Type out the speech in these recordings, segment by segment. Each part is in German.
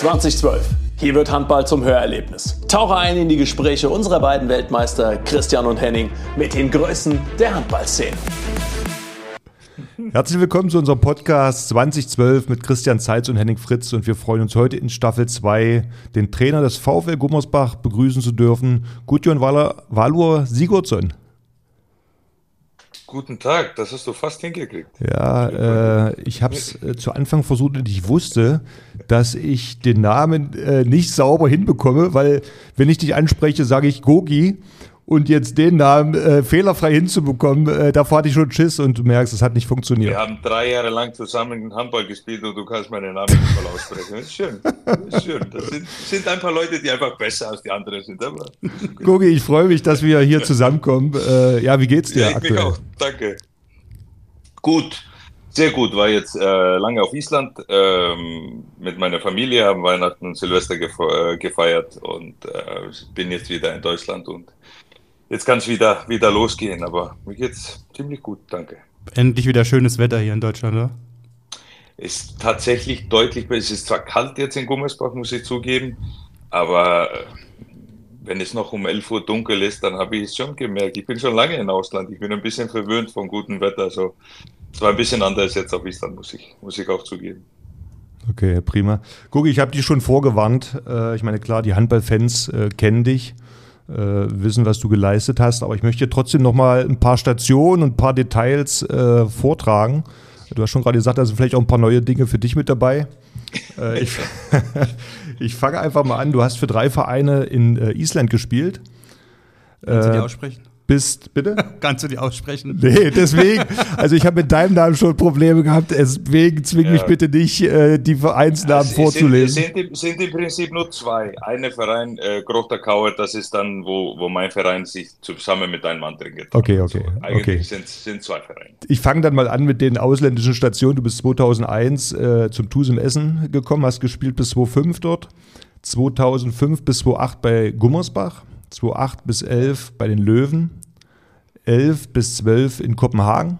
2012. Hier wird Handball zum Hörerlebnis. Tauche ein in die Gespräche unserer beiden Weltmeister Christian und Henning mit den Größen der Handballszene. Herzlich willkommen zu unserem Podcast 2012 mit Christian Zeitz und Henning Fritz und wir freuen uns heute in Staffel 2 den Trainer des VfL Gummersbach begrüßen zu dürfen, Gudjon Valur Sigurdsson. Guten Tag, das hast du fast hingekriegt. Ja, äh, ich habe es äh, zu Anfang versucht und ich wusste, dass ich den Namen äh, nicht sauber hinbekomme, weil wenn ich dich anspreche, sage ich Gogi und jetzt den Namen äh, fehlerfrei hinzubekommen, äh, davor hatte ich schon Schiss und du merkst, es hat nicht funktioniert. Wir haben drei Jahre lang zusammen Handball gespielt und du kannst meinen Namen nicht mal aussprechen. Das ist schön. Das ist schön. Das sind, sind ein paar Leute, die einfach besser als die anderen sind. Aber Gogi, ich freue mich, dass wir hier zusammenkommen. Äh, ja, wie geht's dir ja, ich aktuell? Mich auch. Danke. Gut. Sehr gut, war jetzt äh, lange auf Island ähm, mit meiner Familie, haben Weihnachten und Silvester äh, gefeiert und äh, bin jetzt wieder in Deutschland und jetzt kann es wieder, wieder losgehen, aber mir geht's ziemlich gut, danke. Endlich wieder schönes Wetter hier in Deutschland, oder? Ist tatsächlich deutlich besser. Es ist zwar kalt jetzt in Gummersbach, muss ich zugeben, aber äh, wenn es noch um 11 Uhr dunkel ist, dann habe ich es schon gemerkt. Ich bin schon lange im Ausland. Ich bin ein bisschen verwöhnt von gutem Wetter. Also es war ein bisschen anders jetzt auf Island, muss ich, muss ich auch zugeben. Okay, prima. Guck, ich habe dich schon vorgewarnt. Äh, ich meine, klar, die Handballfans äh, kennen dich wissen, was du geleistet hast. Aber ich möchte trotzdem noch mal ein paar Stationen und ein paar Details äh, vortragen. Du hast schon gerade gesagt, da sind vielleicht auch ein paar neue Dinge für dich mit dabei. Äh, ich, ich fange einfach mal an. Du hast für drei Vereine in äh, Island gespielt. Kannst du die Äh, aussprechen? Bist, bitte? Kannst du die aussprechen? Nee, deswegen, also ich habe mit deinem Namen schon Probleme gehabt, deswegen zwing mich Ja. bitte nicht, äh, die Vereinsnamen Es vorzulesen. Sind, sind, im- sind im Prinzip nur zwei. Eine Verein, äh, Grochter Kauer, das ist dann, wo, wo mein Verein sich zusammen mit deinem anderen getroffen Okay, hat. okay, So, eigentlich okay. Sind, sind zwei Vereine. Ich fange dann mal an mit den ausländischen Stationen. Du bist 2001 äh, zum TuS im Essen gekommen, hast gespielt bis 2005 dort, 2005 bis 2008 bei Gummersbach, 2008 bis 11 bei den Löwen, 11 bis 12 in Kopenhagen,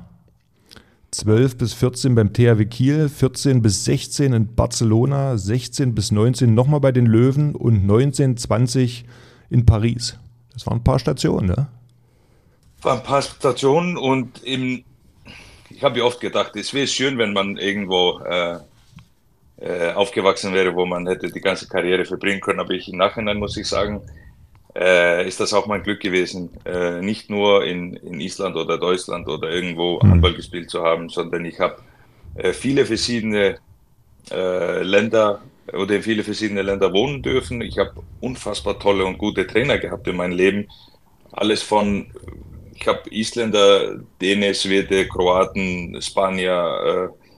12 bis 14 beim THW Kiel, 14 bis 16 in Barcelona, 16 bis 19 nochmal bei den Löwen und 19, 20 in Paris. Das waren ein paar Stationen, ne? War ein paar Stationen und im, ich habe mir oft gedacht, es wäre schön, wenn man irgendwo äh, äh, aufgewachsen wäre, wo man hätte die ganze Karriere verbringen können. Aber ich im Nachhinein muss ich sagen, äh, ist das auch mein Glück gewesen, äh, nicht nur in, in Island oder Deutschland oder irgendwo Handball gespielt zu haben, sondern ich habe äh, viele verschiedene äh, Länder oder in viele verschiedene Länder wohnen dürfen. Ich habe unfassbar tolle und gute Trainer gehabt in meinem Leben. Alles von, ich habe Isländer, Däne, Schwede, Kroaten, Spanier, äh,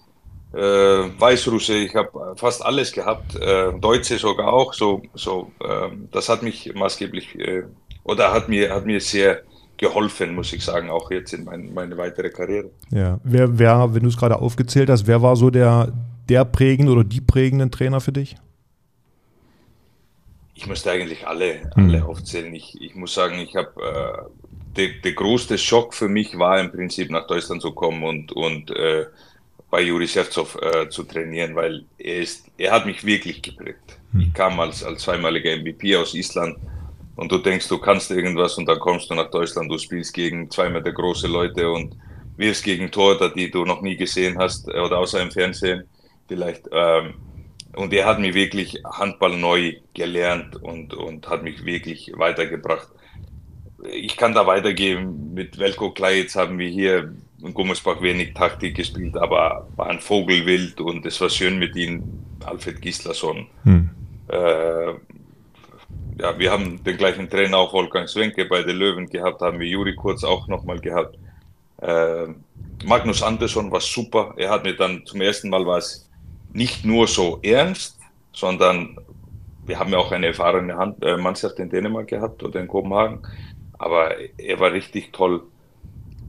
äh, Weißrusse, ich habe fast alles gehabt, äh, Deutsche sogar auch. So, so, ähm, das hat mich maßgeblich äh, oder hat mir, hat mir sehr geholfen, muss ich sagen, auch jetzt in mein, meine weitere Karriere. Ja, wer, wer wenn du es gerade aufgezählt hast, wer war so der, der prägende oder die prägenden Trainer für dich? Ich müsste eigentlich alle, alle aufzählen. Ich, ich muss sagen, ich habe äh, der, der größte Schock für mich war im Prinzip nach Deutschland zu kommen und, und äh, bei Juri Shevtsov äh, zu trainieren, weil er ist, er hat mich wirklich geprägt. Ich kam als, als zweimaliger MVP aus Island und du denkst, du kannst irgendwas und dann kommst du nach Deutschland, du spielst gegen zwei Meter große Leute und wirst gegen Torhüter, die du noch nie gesehen hast äh, oder außer im Fernsehen vielleicht. Ähm, und er hat mir wirklich Handball neu gelernt und, und hat mich wirklich weitergebracht. Ich kann da weitergehen. Mit Velko Klajitz haben wir hier in Gummersbach wenig Taktik gespielt, aber war ein Vogelwild und es war schön mit ihm, Alfred Gislason. Hm. Äh, ja, wir haben den gleichen Trainer, auch Wolfgang Swenke bei den Löwen gehabt, haben wir Juri Kurz auch nochmal gehabt. Äh, Magnus Andersson war super. Er hat mir dann zum ersten Mal was nicht nur so ernst, sondern wir haben ja auch eine erfahrene Hand, äh, Mannschaft in Dänemark gehabt oder in Kopenhagen. Aber er war richtig toll.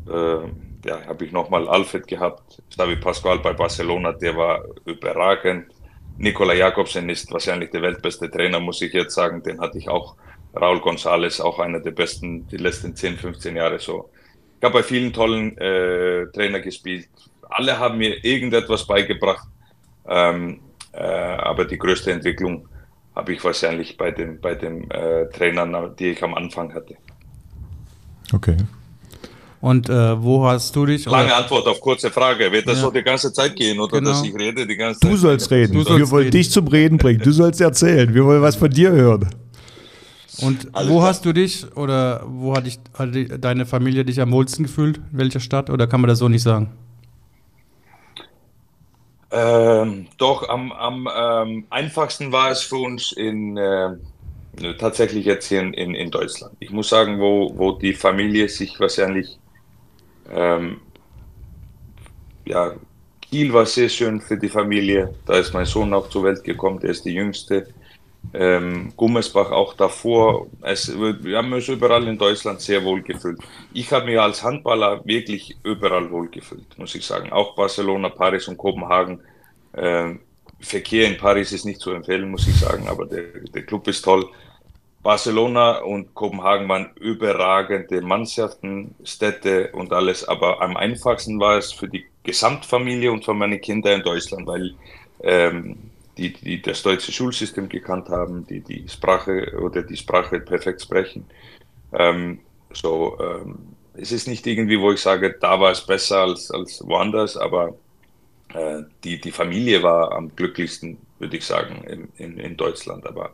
Äh, ja, habe ich nochmal Alfred gehabt, Xavi Pascual bei Barcelona, der war überragend. Nikola Jakobsen ist wahrscheinlich der weltbeste Trainer, muss ich jetzt sagen. Den hatte ich auch. Raul González, auch einer der besten die letzten 10, 15 Jahre so. Ich habe bei vielen tollen äh, Trainer gespielt. Alle haben mir irgendetwas beigebracht. Ähm, Äh, aber die größte Entwicklung habe ich wahrscheinlich bei den, bei den äh, Trainern, die ich am Anfang hatte. Okay. Und äh, wo hast du dich? Lange oder- Antwort auf kurze Frage. Wird das Ja. so die ganze Zeit gehen oder Genau. dass ich rede die ganze Du Zeit? sollst reden. Du sollst wir wollen reden. dich zum Reden bringen. Du sollst erzählen. Wir wollen was von dir hören. Und Alles wo klar. hast du dich oder wo hat, dich, hat deine Familie dich am wohlsten gefühlt? In welcher Stadt? Oder kann man das so nicht sagen? Ähm, doch, am, am ähm, einfachsten war es für uns in äh, tatsächlich jetzt hier in, in, in Deutschland. Ich muss sagen, wo, wo die Familie sich wahrscheinlich ähm, ja, Kiel war sehr schön für die Familie. Da ist mein Sohn auch zur Welt gekommen, der ist die jüngste. Ähm, Gummersbach auch davor. Es, wir haben uns überall in Deutschland sehr wohl gefühlt. Ich habe mich als Handballer wirklich überall wohl gefühlt, muss ich sagen. Auch Barcelona, Paris und Kopenhagen. Ähm, Verkehr in Paris ist nicht zu empfehlen, muss ich sagen, aber der, der Club ist toll. Barcelona und Kopenhagen waren überragende Mannschaften, Städte und alles, aber am einfachsten war es für die Gesamtfamilie und für meine Kinder in Deutschland, weil ähm, die, die das deutsche Schulsystem gekannt haben, die die Sprache oder die Sprache perfekt sprechen. Ähm, so, ähm, es ist nicht irgendwie, wo ich sage, da war es besser als, als woanders, aber äh, die, die Familie war am glücklichsten, würde ich sagen, in, in, in Deutschland. Aber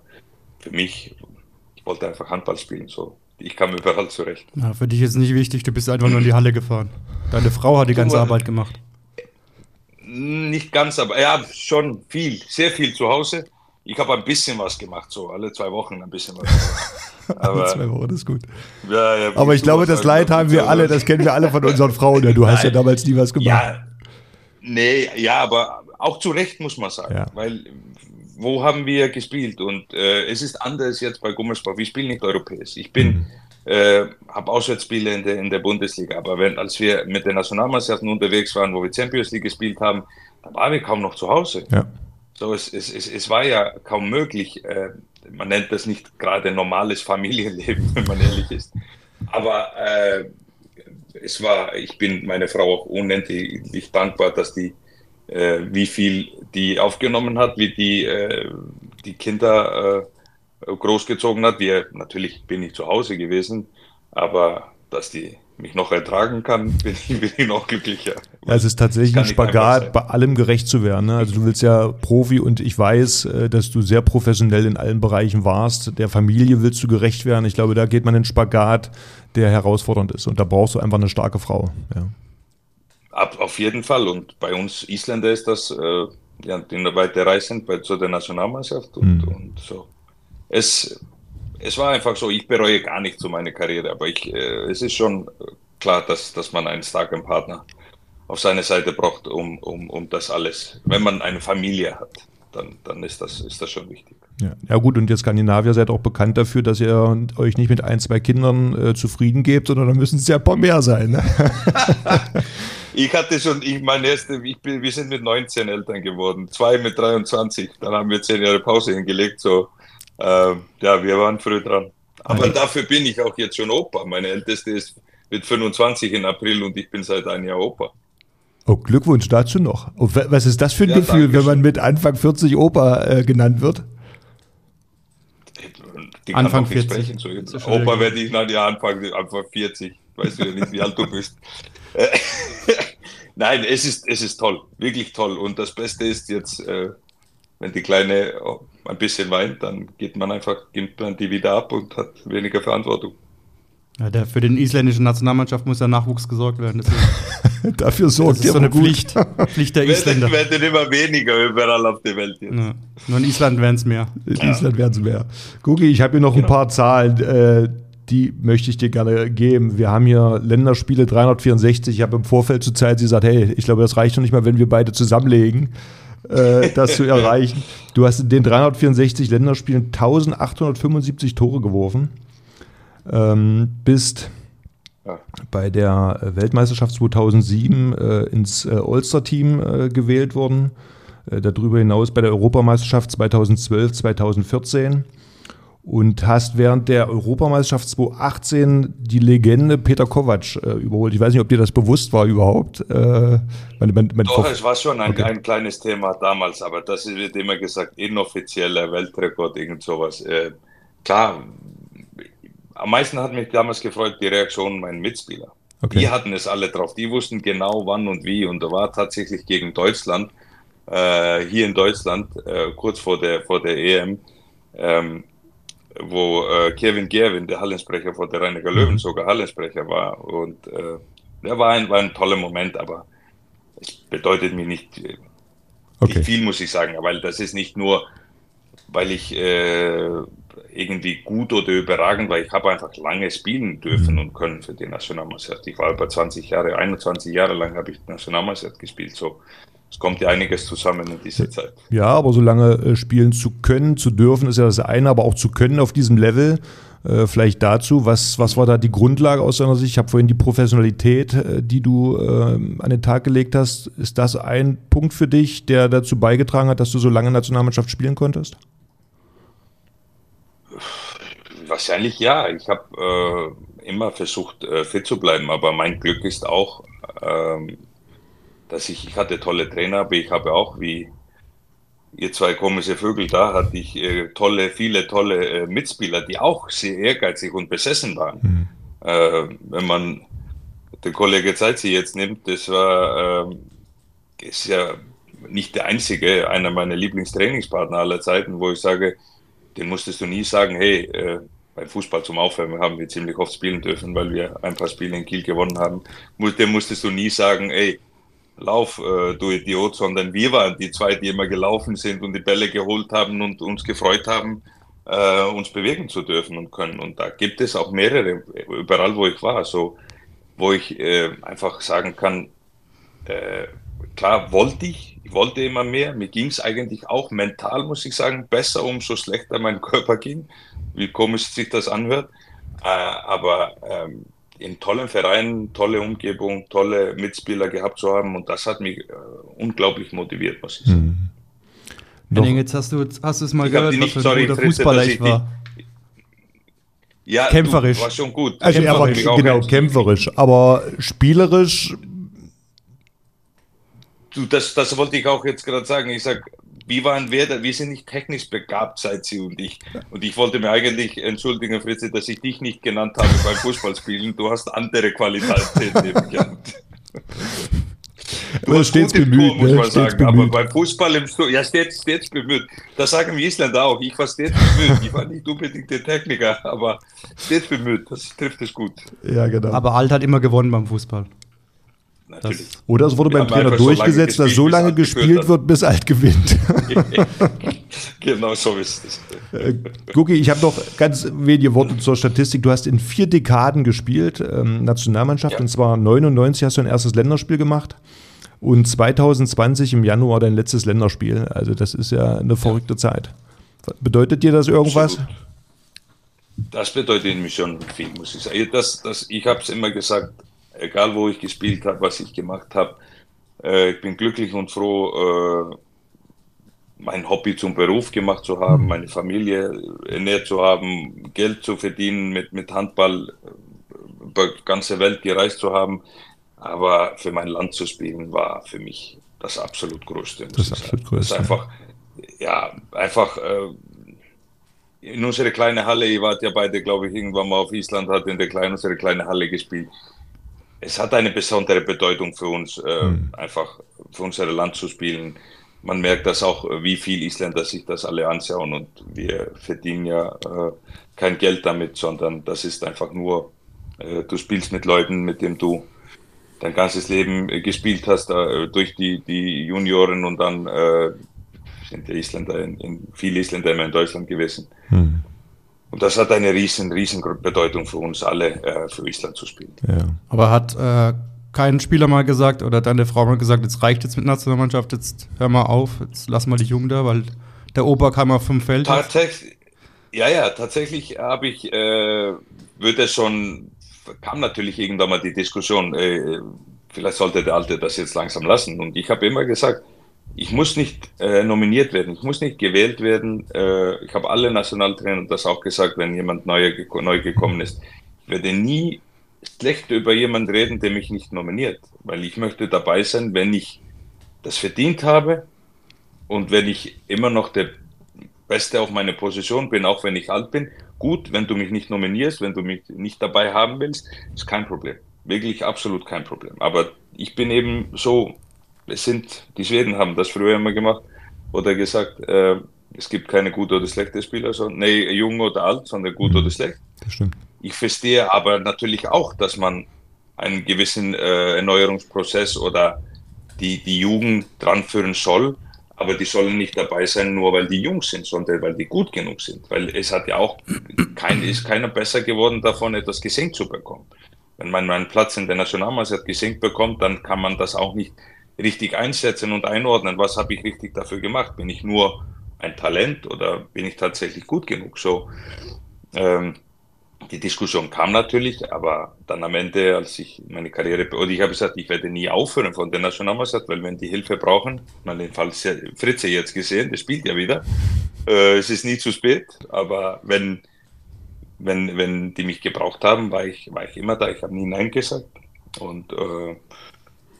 für mich, ich wollte einfach Handball spielen. So. Ich kam überall zurecht. Ja, für dich ist nicht wichtig, du bist einfach nur in die Halle gefahren. Deine Frau hat die ganze äh, Arbeit gemacht. Nicht ganz, aber ja, schon viel, sehr viel zu Hause. Ich habe ein bisschen was gemacht, so alle zwei Wochen ein bisschen was. gemacht. Alle Aber, zwei Wochen ist gut. ja, ja, Aber ich glaube, das Leid haben wir alle, das kennen wir alle von unseren Frauen. Ja, Du hast ja damals nie was gemacht. Ja, nee, ja, aber auch zu Recht muss man sagen, Ja. weil wo haben wir gespielt? Und äh, es ist anders jetzt bei Gummersbach. Wir spielen nicht europäisch. Ich bin, Mhm. äh, habe Auswärtsspiele in der, in der Bundesliga, aber wenn, als wir mit den Nationalmannschaften unterwegs waren, wo wir Champions League gespielt haben, da waren wir kaum noch zu Hause. Ja. So, es, es, es, es war ja kaum möglich. Äh, man nennt das nicht gerade normales Familienleben, wenn man ehrlich ist. Aber äh, es war, ich bin meine Frau auch unendlich dankbar, dass die, äh, wie viel die aufgenommen hat, wie die, äh, die Kinder äh, großgezogen hat. Wir, natürlich bin ich zu Hause gewesen, aber dass die mich noch ertragen kann, bin ich, bin ich noch glücklicher. Ja, es ist tatsächlich ein Spagat, bei allem gerecht zu werden. Ne? Also du willst ja Profi und ich weiß, äh, dass du sehr professionell in allen Bereichen warst. Der Familie willst du gerecht werden. Ich glaube, da geht man in Spagat, der herausfordernd ist. Und da brauchst du einfach eine starke Frau. Ja. Ab, auf jeden Fall. Und bei uns Isländer ist das, äh, ja, die weite Reisen bei, zu der Nationalmannschaft und, Mhm. und so. Es, es war einfach so, ich bereue gar nicht so meine Karriere, aber ich, äh, es ist schon klar, dass, dass man einen starken Partner auf seiner Seite braucht, um, um, um das alles. Wenn man eine Familie hat, dann, dann ist, das, ist das schon wichtig. Ja. ja gut, und ihr Skandinavier seid auch bekannt dafür, dass ihr euch nicht mit ein, zwei Kindern äh, zufrieden gebt, sondern da müssen es ja ein paar mehr sein. Ne? Ich hatte schon, ich meine erste, ich bin, wir sind mit 19 Eltern geworden, zwei mit 23. Dann haben wir zehn Jahre Pause hingelegt. So, ähm, ja, wir waren früh dran. Aber Okay. dafür bin ich auch jetzt schon Opa. Meine älteste ist mit 25 in April und ich bin seit einem Jahr Opa. Oh, Glückwunsch dazu noch. Wa- was ist das für ein Ja, Gefühl, wenn man mit Anfang 40 Opa äh, genannt wird? Die Anfang noch nicht 40. sprechen, so jetzt. Das ist schon Opa werde ich nach ja, Anfang, Anfang 40. Weißt du ja nicht, wie alt du bist. Nein, es ist, es ist toll, wirklich toll. Und das Beste ist jetzt, äh, wenn die Kleine oh, ein bisschen weint, dann geht man einfach, gibt man die wieder ab und hat weniger Verantwortung. Ja, der, für den isländischen Nationalmannschaft muss ja Nachwuchs gesorgt werden. Dafür Das sorgt ist ihr so eine gut. Pflicht. Pflicht der Isländer. Werden, werden immer weniger überall auf der Welt jetzt. Ja. Nur in Island wären es mehr. In Island werden es mehr. Gucki, ich habe hier noch ein paar Zahlen, äh, die möchte ich dir gerne geben. Wir haben hier Länderspiele 364. Ich habe im Vorfeld zur Zeit gesagt, hey, ich glaube, das reicht schon nicht mal, wenn wir beide zusammenlegen, äh, das zu erreichen. Du hast in den 364 Länderspielen 1875 Tore geworfen. Ähm, bist Ja. bei der Weltmeisterschaft 2007 äh, ins äh, All-Star-Team äh, gewählt worden. Äh, darüber hinaus bei der Europameisterschaft 2012, 2014. und hast während der Europameisterschaft 2018 die Legende Peter Kovac äh, überholt. Ich weiß nicht, ob dir das bewusst war überhaupt. Äh, man, man, man Doch, es war schon ein, okay. ein, kleines Thema damals, aber das wird immer gesagt, inoffizieller Weltrekord, irgend sowas. Äh, klar, am meisten hat mich damals gefreut die Reaktion meiner Mitspieler. Okay. Die hatten es alle drauf. Die wussten genau wann und wie. Und da war tatsächlich gegen Deutschland, äh, hier in Deutschland, äh, kurz vor der, vor der EM, ähm, wo äh, Kevin Gerwin, der Hallensprecher vor der Reiniger Löwen, mhm. sogar Hallensprecher war. Und äh, der war ein, war ein toller Moment, aber es bedeutet mir nicht, äh, okay. nicht viel, muss ich sagen, weil das ist nicht nur, weil ich äh, irgendwie gut oder überragend war. Ich habe einfach lange spielen dürfen mhm. und können für die Nationalmannschaft. Ich war über 20 Jahre, 21 Jahre lang habe ich Nationalmannschaft gespielt. So, es kommt ja einiges zusammen in dieser Zeit. Ja, aber so lange äh, spielen zu können, zu dürfen, ist ja das eine, aber auch zu können auf diesem Level. Äh, vielleicht dazu, was, was war da die Grundlage aus deiner Sicht? Ich habe vorhin die Professionalität, äh, die du äh, an den Tag gelegt hast. Ist das ein Punkt für dich, der dazu beigetragen hat, dass du so lange Nationalmannschaft spielen konntest? Wahrscheinlich ja. Ich habe äh, immer versucht, fit zu bleiben, aber mein Glück ist auch, ähm, dass ich, ich hatte tolle Trainer, aber ich habe auch, wie ihr zwei komische Vögel da, hatte ich äh, tolle, viele tolle äh, Mitspieler, die auch sehr ehrgeizig und besessen waren. Mhm. Äh, wenn man den Kollege Zeitzi jetzt nimmt, das war, äh, ist ja nicht der einzige, einer meiner Lieblingstrainingspartner aller Zeiten, wo ich sage, den musstest du nie sagen, hey, äh, beim Fußball zum Aufwärmen haben wir ziemlich oft spielen dürfen, weil wir ein paar Spiele in Kiel gewonnen haben. Dem musstest du nie sagen, ey, lauf, äh, du Idiot, sondern wir waren die zwei, die immer gelaufen sind und die Bälle geholt haben und uns gefreut haben, äh, uns bewegen zu dürfen und können. Und da gibt es auch mehrere, überall wo ich war, so, wo ich äh, einfach sagen kann, äh, klar wollte ich, ich wollte immer mehr, mir ging es eigentlich auch mental, muss ich sagen, besser, umso schlechter mein Körper ging, wie komisch sich das anhört. Äh, aber ähm, in tollen Vereinen, tolle Umgebung, tolle Mitspieler gehabt zu haben. Und das hat mich äh, unglaublich motiviert, muss ich sagen. Mhm. Jetzt hast du, hast du es mal ich gehört, nicht, was für ein guter Fußballer ich war. ja, kämpferisch. Du, war schon gut. Also er war genau kämpferisch, aber spielerisch. Du, das, das wollte ich auch jetzt gerade sagen. Ich sage, wie waren wir, wir sind nicht technisch begabt, seit sie und ich. Und ich wollte mir eigentlich entschuldigen, Fritze, dass ich dich nicht genannt habe beim Fußballspielen. Du hast andere Qualitäten gehabt. Du hast stets bemüht, Tor, muss ne? man sagen. Bemüht. Aber beim Fußball im Sturm, ja, stets, stets bemüht. Das sagen wir Isländer auch. Ich war stets bemüht. Ich war nicht unbedingt der Techniker, aber stets bemüht. Das trifft es gut. Ja, genau. Aber Alt hat immer gewonnen beim Fußball. Natürlich. Das, oder es wurde beim Trainer durchgesetzt, so dass so lange gespielt wird, bis alt gewinnt. genau so ist es. Äh, Gucki, ich habe noch ganz wenige Worte zur Statistik. Du hast in vier Dekaden gespielt, ähm, Nationalmannschaft, ja. und zwar 99 hast du ein erstes Länderspiel gemacht und 2020 im Januar dein letztes Länderspiel. Also das ist ja eine verrückte ja. Zeit. Bedeutet dir das irgendwas? Absolut. Das bedeutet mir schon viel, muss ich sagen. Das, das, ich habe es immer gesagt, egal wo ich gespielt habe, was ich gemacht habe. Äh, ich bin glücklich und froh, äh, mein Hobby zum Beruf gemacht zu haben, meine Familie ernährt zu haben, Geld zu verdienen mit, mit Handball, äh, über die ganze Welt gereist zu haben. Aber für mein Land zu spielen war für mich das absolut Größte. Das absolut Größte. Das ist einfach, ja, einfach äh, in unsere kleine Halle, ihr wart ja beide, glaube ich, irgendwann mal auf Island, hat in der kleinen, unsere kleine Halle gespielt es hat eine besondere Bedeutung für uns, äh, mhm. einfach für unser Land zu spielen. Man merkt das auch, wie viel Isländer sich das alle anschauen und wir verdienen ja äh, kein Geld damit, sondern das ist einfach nur, äh, du spielst mit Leuten, mit denen du dein ganzes Leben äh, gespielt hast, äh, durch die, die Junioren und dann äh, sind die Isländer, in, in, viele Isländer immer in Deutschland gewesen. Mhm. Und das hat eine riesen, riesen Bedeutung für uns alle, äh, für Island zu spielen. Ja. Aber hat äh, kein Spieler mal gesagt oder deine Frau mal gesagt, jetzt reicht jetzt mit Nationalmannschaft, jetzt hör mal auf, jetzt lass mal die Jungen da, weil der Opa kam auf vom Feld. Tatsächlich, ja, ja, tatsächlich habe ich, äh, würde schon, kam natürlich irgendwann mal die Diskussion, äh, vielleicht sollte der Alte das jetzt langsam lassen. Und ich habe immer gesagt, ich muss nicht äh, nominiert werden, ich muss nicht gewählt werden. Äh, ich habe alle Nationaltrainer das auch gesagt, wenn jemand neu, neu gekommen ist. Ich werde nie schlecht über jemanden reden, der mich nicht nominiert, weil ich möchte dabei sein, wenn ich das verdient habe und wenn ich immer noch der Beste auf meine Position bin, auch wenn ich alt bin. Gut, wenn du mich nicht nominierst, wenn du mich nicht dabei haben willst, ist kein Problem. Wirklich absolut kein Problem. Aber ich bin eben so, es sind, die Schweden haben das früher immer gemacht oder gesagt, äh, es gibt keine gute oder schlechte Spieler, sondern, nee, jung oder alt, sondern gut mhm. oder schlecht. Das stimmt. Ich verstehe aber natürlich auch, dass man einen gewissen äh, Erneuerungsprozess oder die, die Jugend dran führen soll, aber die sollen nicht dabei sein, nur weil die jung sind, sondern weil die gut genug sind. Weil es hat ja auch kein, ist keiner besser geworden davon, etwas geschenkt zu bekommen. Wenn man meinen Platz in der Nationalmannschaft geschenkt bekommt, dann kann man das auch nicht richtig einsetzen und einordnen. Was habe ich richtig dafür gemacht? Bin ich nur ein Talent oder bin ich tatsächlich gut genug? So, ähm, die Diskussion kam natürlich, aber dann am Ende, als ich meine Karriere, oder ich habe gesagt, ich werde nie aufhören von der Nationalmannschaft, weil wenn die Hilfe brauchen, man den Fall Fritze jetzt gesehen, der spielt ja wieder, äh, es ist nie zu spät, aber wenn, wenn, wenn die mich gebraucht haben, war ich, war ich immer da, ich habe nie Nein gesagt und, äh,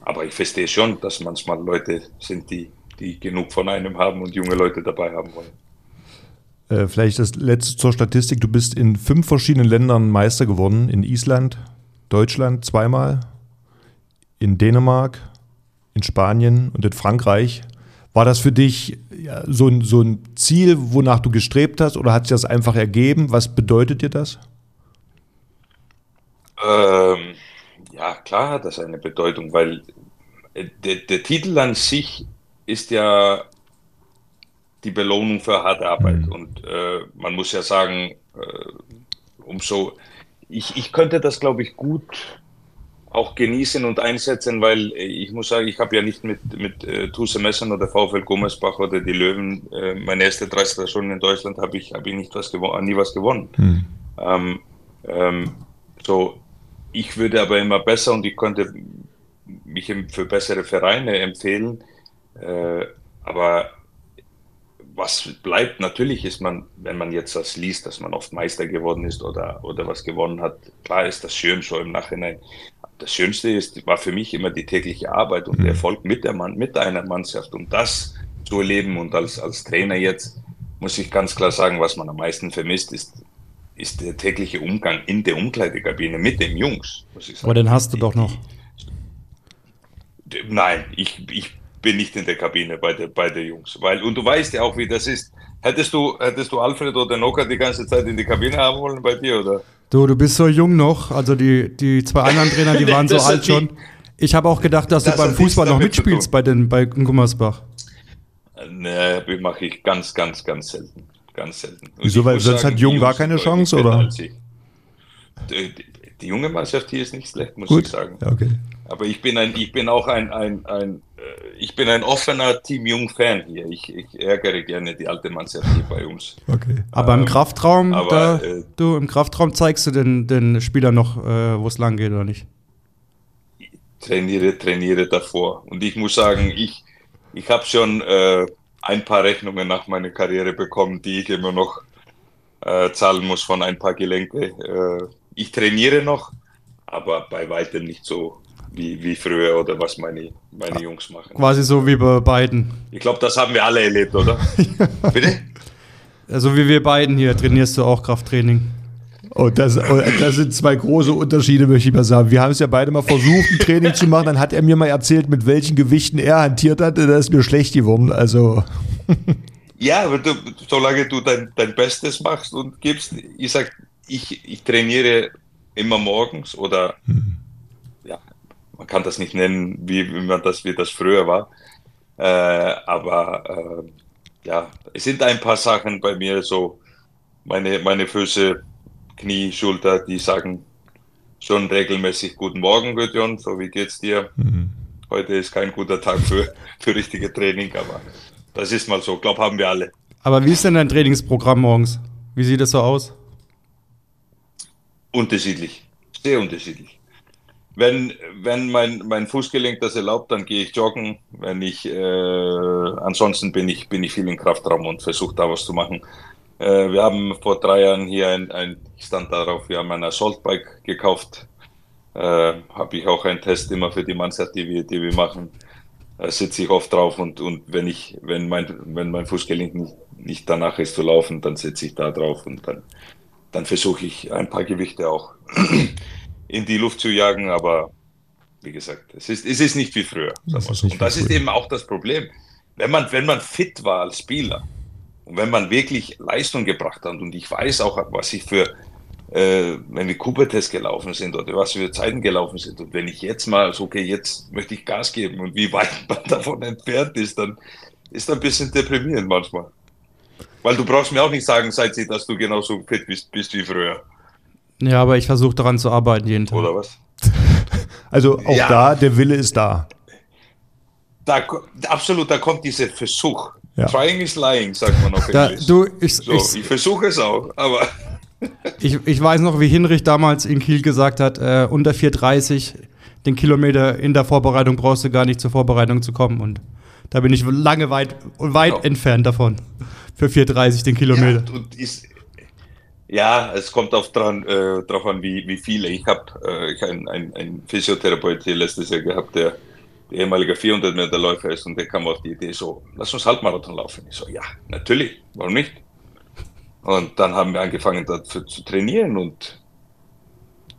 aber ich verstehe schon, dass manchmal Leute sind, die, die genug von einem haben und junge Leute dabei haben wollen. Äh, vielleicht das letzte zur Statistik. Du bist in fünf verschiedenen Ländern Meister geworden. In Island, Deutschland zweimal, in Dänemark, in Spanien und in Frankreich. War das für dich ja, so, ein, so ein Ziel, wonach du gestrebt hast oder hat sich das einfach ergeben? Was bedeutet dir das? Ähm, ja, klar hat das eine Bedeutung, weil äh, der, der Titel an sich ist ja die Belohnung für harte Arbeit. Mhm. Und äh, man muss ja sagen, äh, umso, ich, ich könnte das, glaube ich, gut auch genießen und einsetzen, weil ich muss sagen, ich habe ja nicht mit, mit äh, Tuse Messern oder VfL Gummersbach oder die Löwen, äh, meine erste drei Stationen in Deutschland habe ich, hab ich nicht was gewonnen, nie was gewonnen. Mhm. Ähm, ähm, so, ich würde aber immer besser und ich könnte mich für bessere Vereine empfehlen. Äh, aber was bleibt, natürlich ist man, wenn man jetzt das liest, dass man oft Meister geworden ist oder, oder was gewonnen hat, klar ist das schön so im Nachhinein. Das Schönste ist, war für mich immer die tägliche Arbeit und der mhm. Erfolg mit der Mann, mit einer Mannschaft und das zu erleben und als, als Trainer jetzt muss ich ganz klar sagen, was man am meisten vermisst, ist, ist der tägliche Umgang in der Umkleidekabine mit den Jungs. Aber den hast du doch noch. Nein, ich, ich bin nicht in der Kabine bei der, bei der Jungs. Weil, und du weißt ja auch, wie das ist. Hättest du, hättest du Alfred oder Noka die ganze Zeit in die Kabine haben wollen bei dir, oder? Du, du bist so jung noch. Also die, die zwei anderen Trainer, die waren so alt schon. Ich habe auch gedacht, dass das du beim Fußball noch mitspielst bei, den, bei Gummersbach. Ne, mache ich ganz, ganz, ganz selten. Ganz selten. Und Wieso, weil sonst hat Jung gar keine Chance, oder? Die, die, die, junge Mannschaft hier ist nicht schlecht, muss Gut. ich sagen. Okay. Aber ich bin ein, ich bin auch ein, ein, ein äh, ich bin ein offener Team Jung-Fan hier. Ich, ich, ärgere gerne die alte Mannschaft hier bei uns. Okay. Aber ähm, im Kraftraum, aber, da, äh, du im Kraftraum zeigst du den, den Spielern noch, äh, wo es lang geht oder nicht? Trainiere, trainiere davor. Und ich muss sagen, ich, ich habe schon äh, ein paar Rechnungen nach meiner Karriere bekommen, die ich immer noch äh, zahlen muss von ein paar Gelenke. Äh, ich trainiere noch, aber bei weitem nicht so wie, wie früher oder was meine, meine Jungs machen. Quasi so wie bei beiden. Ich glaube, das haben wir alle erlebt, oder? Bitte? Also wie wir beiden hier trainierst du auch Krafttraining. Und das, oh, das sind zwei große Unterschiede, möchte ich mal sagen. Wir haben es ja beide mal versucht, ein Training zu machen. Dann hat er mir mal erzählt, mit welchen Gewichten er hantiert hat. Da ist mir schlecht geworden. Also. Ja, aber du, solange du dein, dein Bestes machst und gibst, ich sag, ich, ich trainiere immer morgens oder hm man kann das nicht nennen, wie, wie man das, wie das früher war. Äh, aber äh, ja, es sind ein paar Sachen bei mir so, meine, meine Füße, Knie, Schulter, die sagen schon regelmäßig Guten Morgen, Gudjon, so wie geht's dir? Mhm. Heute ist kein guter Tag für, für richtige Training, aber das ist mal so, glaube haben wir alle. Aber wie ist denn dein Trainingsprogramm morgens? Wie sieht es so aus? Unterschiedlich, sehr unterschiedlich wenn, wenn mein, mein Fußgelenk das erlaubt, dann gehe ich joggen. Wenn ich, äh, ansonsten bin ich, bin ich viel im Kraftraum und versuche da was zu machen. Äh, wir haben vor drei Jahren hier ein, ein ich stand darauf, wir haben ein Assault-Bike gekauft. Äh, Habe ich auch einen Test immer für die Mannschaft, die wir, die wir machen. Da sitze ich oft drauf und, und wenn ich, wenn mein, wenn mein Fußgelenk nicht, nicht danach ist zu laufen, dann sitze ich da drauf und dann, dann versuche ich ein paar Gewichte auch in die Luft zu jagen, aber wie gesagt, es ist, es ist nicht wie früher. Das ist und das ist eben auch das Problem. Wenn man, wenn man fit war als Spieler und wenn man wirklich Leistung gebracht hat und ich weiß auch, was ich für, äh, wenn wir Cooper-Test gelaufen sind oder was für Zeiten gelaufen sind und wenn ich jetzt mal so, okay, jetzt möchte ich Gas geben und wie weit man davon entfernt ist, dann ist das ein bisschen deprimierend manchmal. Weil du brauchst mir auch nicht sagen, seit sie, dass du genauso fit bist, bist wie früher. Ja, aber ich versuche daran zu arbeiten jeden Tag. Oder was? Also auch ja. da, der Wille ist da. da. Absolut, da kommt dieser Versuch. Ja. Trying is lying, sagt man auf Englisch. du, ich, so, ich, ich versuche es auch, aber. ich, ich weiß noch, wie Hinrich damals in Kiel gesagt hat, äh, unter 4,30 den Kilometer in der Vorbereitung brauchst du gar nicht zur Vorbereitung zu kommen. Und da bin ich lange weit, weit genau. entfernt davon. Für 4,30 den Kilometer. Ja, ist, ja, es kommt auch dran, äh, darauf an, wie, wie viele. Ich habe äh, einen ein Physiotherapeut hier letztes Jahr gehabt, der ehemaliger 400 Meter Läufer ist und der kam auf die Idee so, lass uns Halbmarathon laufen. Ich so, ja, natürlich, warum nicht? Und dann haben wir angefangen dafür zu trainieren und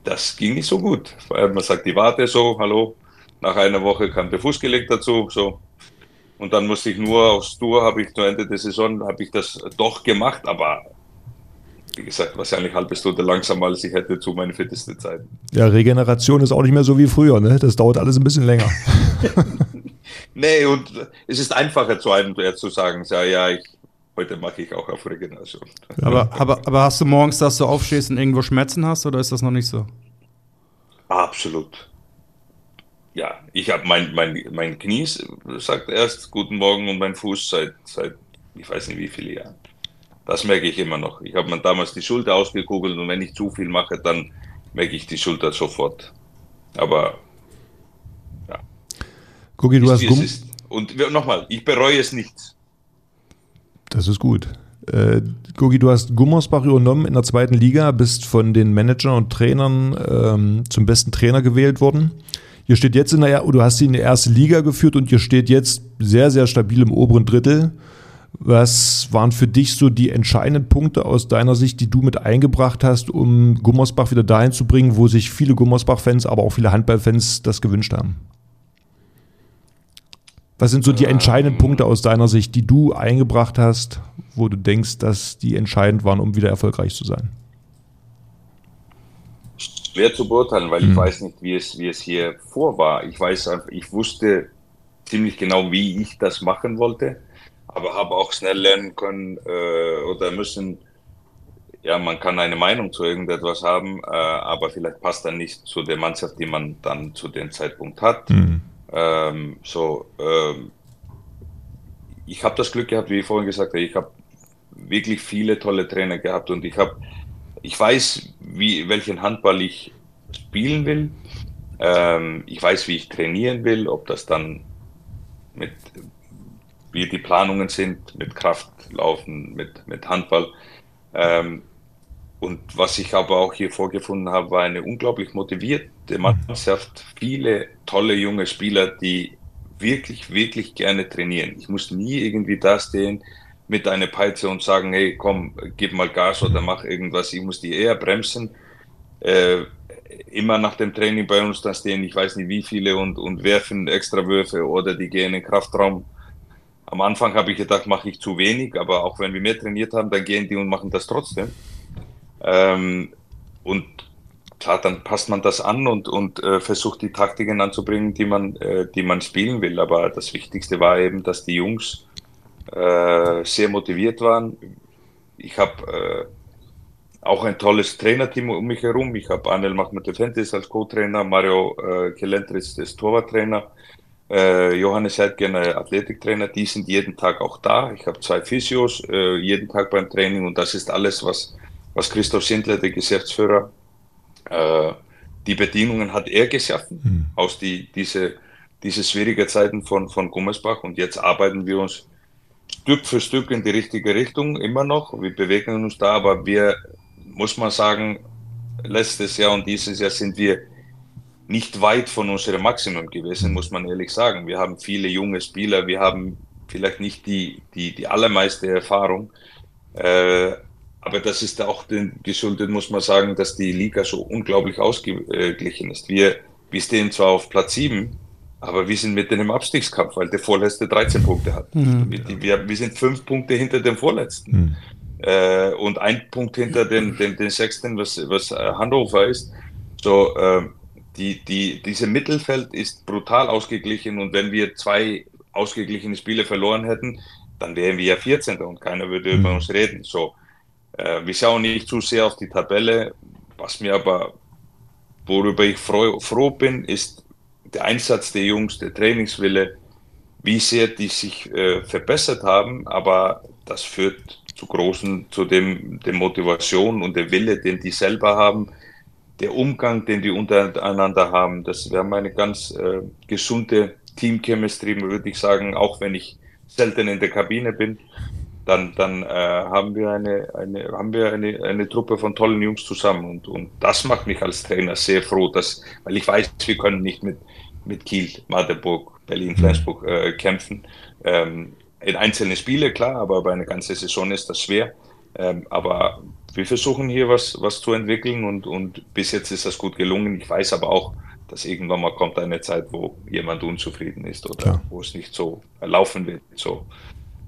das ging nicht so gut. Man sagt die Warte so, hallo, nach einer Woche kam der Fußgelenk dazu, so. Und dann musste ich nur aufs Tour, habe ich zu Ende der Saison, habe ich das doch gemacht, aber wie gesagt, wahrscheinlich eine halbe Stunde langsamer, als ich hätte zu meinen fittesten Zeiten. Ja, Regeneration ist auch nicht mehr so wie früher, ne? Das dauert alles ein bisschen länger. nee, und es ist einfacher zu einem zu sagen, ja, ja, ich, heute mache ich auch auf Regeneration. Aber, aber, aber hast du morgens, dass du aufstehst und irgendwo Schmerzen hast, oder ist das noch nicht so? Absolut. Ja, ich habe mein, mein, mein Knie sagt erst Guten Morgen und mein Fuß seit, seit ich weiß nicht wie viele Jahren. Das merke ich immer noch. Ich habe mir damals die Schulter ausgekugelt und wenn ich zu viel mache, dann merke ich die Schulter sofort. Aber ja. Gucki, du hast Gumm Und nochmal, ich bereue es nicht. Das ist gut. Äh, Gugi, du hast Gummersbach übernommen in der zweiten Liga, bist von den Managern und Trainern ähm, zum besten Trainer gewählt worden. Ihr steht jetzt in der, du hast sie in die erste Liga geführt und ihr steht jetzt sehr, sehr stabil im oberen Drittel. Was waren für dich so die entscheidenden Punkte aus deiner Sicht, die du mit eingebracht hast, um Gummersbach wieder dahin zu bringen, wo sich viele Gummersbach-Fans, aber auch viele Handballfans das gewünscht haben? Was sind so die entscheidenden Punkte aus deiner Sicht, die du eingebracht hast, wo du denkst, dass die entscheidend waren, um wieder erfolgreich zu sein? Schwer zu beurteilen, weil hm. ich weiß nicht, wie es, wie es hier vor war. Ich weiß einfach, ich wusste ziemlich genau, wie ich das machen wollte aber habe auch schnell lernen können äh, oder müssen, ja, man kann eine Meinung zu irgendetwas haben, äh, aber vielleicht passt dann nicht zu der Mannschaft, die man dann zu dem Zeitpunkt hat. Mhm. Ähm, so, ähm, ich habe das Glück gehabt, wie ich vorhin gesagt habe, ich habe wirklich viele tolle Trainer gehabt und ich habe, ich weiß, wie welchen Handball ich spielen will. Ähm, ich weiß, wie ich trainieren will, ob das dann mit wie die Planungen sind mit Kraftlaufen, mit, mit Handball. Ähm, und was ich aber auch hier vorgefunden habe, war eine unglaublich motivierte Mannschaft, viele tolle junge Spieler, die wirklich, wirklich gerne trainieren. Ich muss nie irgendwie da stehen mit einer Peitsche und sagen, hey, komm, gib mal Gas oder mach irgendwas. Ich muss die eher bremsen. Äh, immer nach dem Training bei uns da stehen, ich weiß nicht wie viele und, und werfen extra Würfe oder die gehen in den Kraftraum am Anfang habe ich gedacht, mache ich zu wenig, aber auch wenn wir mehr trainiert haben, dann gehen die und machen das trotzdem. Ähm, und klar, dann passt man das an und, und äh, versucht die Taktiken anzubringen, die man, äh, die man spielen will. Aber das Wichtigste war eben, dass die Jungs äh, sehr motiviert waren. Ich habe äh, auch ein tolles Trainerteam um mich herum. Ich habe Anel Mahmoud-Fentis als Co-Trainer, Mario äh, Kelentris als Torwarttrainer äh, Johannes Heidgen, Athletiktrainer, die sind jeden Tag auch da. Ich habe zwei Physios äh, jeden Tag beim Training und das ist alles, was, was Christoph Schindler, der Geschäftsführer, äh, die Bedingungen hat er geschaffen, mhm. aus die, diese, diese schwierigen Zeiten von, von Gummersbach. Und jetzt arbeiten wir uns Stück für Stück in die richtige Richtung, immer noch. Wir bewegen uns da, aber wir, muss man sagen, letztes Jahr und dieses Jahr sind wir nicht weit von unserem Maximum gewesen, muss man ehrlich sagen. Wir haben viele junge Spieler, wir haben vielleicht nicht die, die, die allermeiste Erfahrung. Äh, aber das ist auch den, geschuldet, muss man sagen, dass die Liga so unglaublich ausgeglichen ist. Wir, wir stehen zwar auf Platz 7, aber wir sind mitten im Abstiegskampf, weil der Vorletzte 13 Punkte hat. Mhm. Wir, wir, wir, sind fünf Punkte hinter dem Vorletzten. Mhm. Äh, und ein Punkt hinter den, den, den Sechsten, was, was Hannover ist. So, äh, die, die, diese Mittelfeld ist brutal ausgeglichen und wenn wir zwei ausgeglichene Spiele verloren hätten, dann wären wir ja 14. und keiner würde mhm. über uns reden. So, äh, wir schauen nicht zu sehr auf die Tabelle. Was mir aber, worüber ich froh, froh bin, ist der Einsatz der Jungs, der Trainingswille, wie sehr die sich äh, verbessert haben, aber das führt zu großen, zu dem, der Motivation und der Wille, den die selber haben, der Umgang, den die untereinander haben. Das, wir haben eine ganz äh, gesunde Team-Chemistry, würde ich sagen, auch wenn ich selten in der Kabine bin, dann, dann äh, haben wir, eine, eine, haben wir eine, eine Truppe von tollen Jungs zusammen. Und, und das macht mich als Trainer sehr froh, dass, weil ich weiß, wir können nicht mit, mit Kiel, Magdeburg, Berlin, Flensburg äh, kämpfen. Ähm, in einzelnen Spiele, klar, aber bei einer ganzen Saison ist das schwer. Ähm, aber wir versuchen hier was, was zu entwickeln und, und bis jetzt ist das gut gelungen. Ich weiß aber auch, dass irgendwann mal kommt eine Zeit, wo jemand unzufrieden ist oder Klar. wo es nicht so laufen wird. So,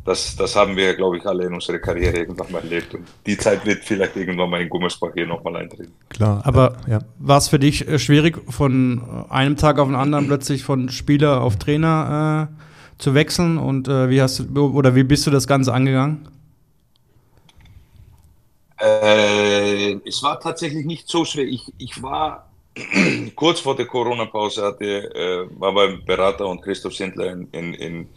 das, das haben wir, glaube ich, alle in unserer Karriere irgendwann mal erlebt. Und die Zeit wird vielleicht irgendwann mal in Gummersbach hier nochmal eintreten. Klar. Aber ja. war es für dich äh, schwierig, von einem Tag auf den anderen plötzlich von Spieler auf Trainer äh, zu wechseln? Und äh, wie hast du oder wie bist du das Ganze angegangen? Äh, es war tatsächlich nicht so schwer. Ich, ich war kurz vor der Corona-Pause, hatte, äh, war beim Berater und Christoph Sindler in, in, in,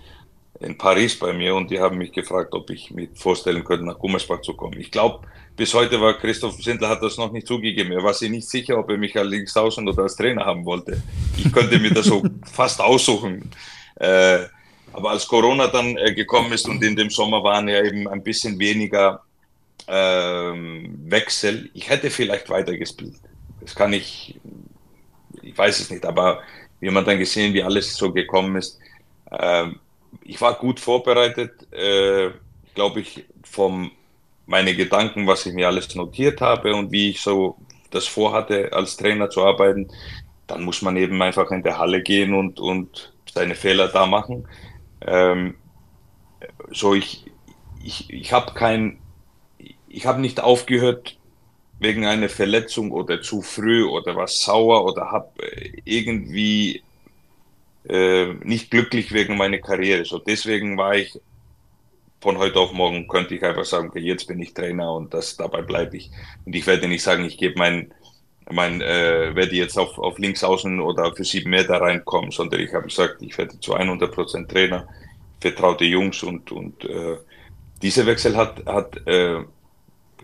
in, Paris bei mir und die haben mich gefragt, ob ich mir vorstellen könnte, nach Gummersbach zu kommen. Ich glaube, bis heute war Christoph Sindler hat das noch nicht zugegeben. Er war sich nicht sicher, ob er mich als Linksaußen oder als Trainer haben wollte. Ich könnte mir das so fast aussuchen. Äh, aber als Corona dann äh, gekommen ist und in dem Sommer waren ja eben ein bisschen weniger ähm, Wechsel. Ich hätte vielleicht weitergespielt. Das kann ich, ich weiß es nicht, aber wie man dann gesehen, wie alles so gekommen ist. Ähm, ich war gut vorbereitet, äh, glaube ich, vom meine Gedanken, was ich mir alles notiert habe und wie ich so das vorhatte, als Trainer zu arbeiten. Dann muss man eben einfach in der Halle gehen und, und seine Fehler da machen. Ähm, so ich, ich, ich habe kein ich habe nicht aufgehört wegen einer Verletzung oder zu früh oder was sauer oder habe äh, irgendwie äh, nicht glücklich wegen meiner Karriere. So deswegen war ich von heute auf morgen könnte ich einfach sagen, okay, jetzt bin ich Trainer und das dabei bleibe ich. Und ich werde nicht sagen, ich gebe mein, mein äh, werde jetzt auf, auf links außen oder für sieben Meter reinkommen, sondern ich habe gesagt, ich werde zu 100 Prozent Trainer, vertraute Jungs und, und äh, dieser Wechsel hat, hat äh,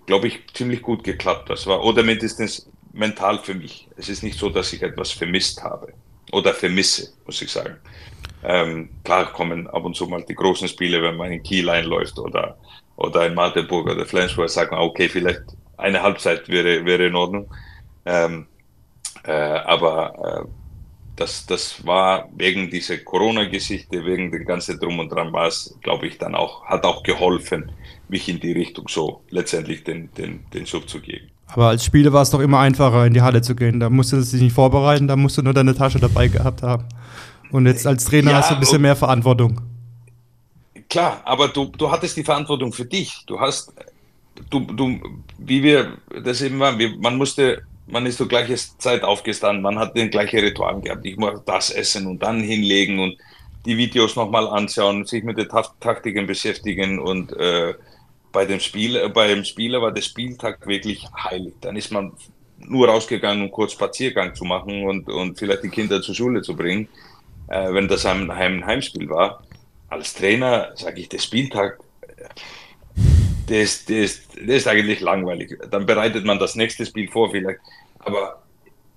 glaube ich, ziemlich gut geklappt. Das war, oder mindestens mental für mich. Es ist nicht so, dass ich etwas vermisst habe oder vermisse, muss ich sagen. Ähm, klar kommen ab und zu mal die großen Spiele, wenn man in Kiel einläuft oder, oder in Magdeburg oder Flensburg, sagt man, okay, vielleicht eine Halbzeit wäre, wäre in Ordnung. Ähm, äh, aber äh, das, das war wegen dieser Corona-Geschichte, wegen dem ganzen Drum und Dran war es, glaube ich, dann auch, hat auch geholfen, mich in die Richtung so letztendlich den, den, den Schub zu geben. Aber als Spieler war es doch immer einfacher, in die Halle zu gehen. Da musst du dich nicht vorbereiten, da musst du nur deine Tasche dabei gehabt haben. Und jetzt als Trainer ja, hast du ein bisschen mehr Verantwortung. Klar, aber du, du hattest die Verantwortung für dich. Du hast, du, du, wie wir das eben waren, wir, man musste, man ist zur gleichen Zeit aufgestanden, man hat den gleichen Ritual gehabt. Ich muss das essen und dann hinlegen und die Videos nochmal anschauen, sich mit den Taktiken beschäftigen und äh, bei dem Spiel, äh, beim Spieler war der Spieltag wirklich heilig. Dann ist man nur rausgegangen, um kurz Spaziergang zu machen und, und vielleicht die Kinder zur Schule zu bringen, äh, wenn das ein Heim Heimspiel war. Als Trainer sage ich, der Spieltag, der ist, der, ist, der ist eigentlich langweilig. Dann bereitet man das nächste Spiel vor vielleicht. Aber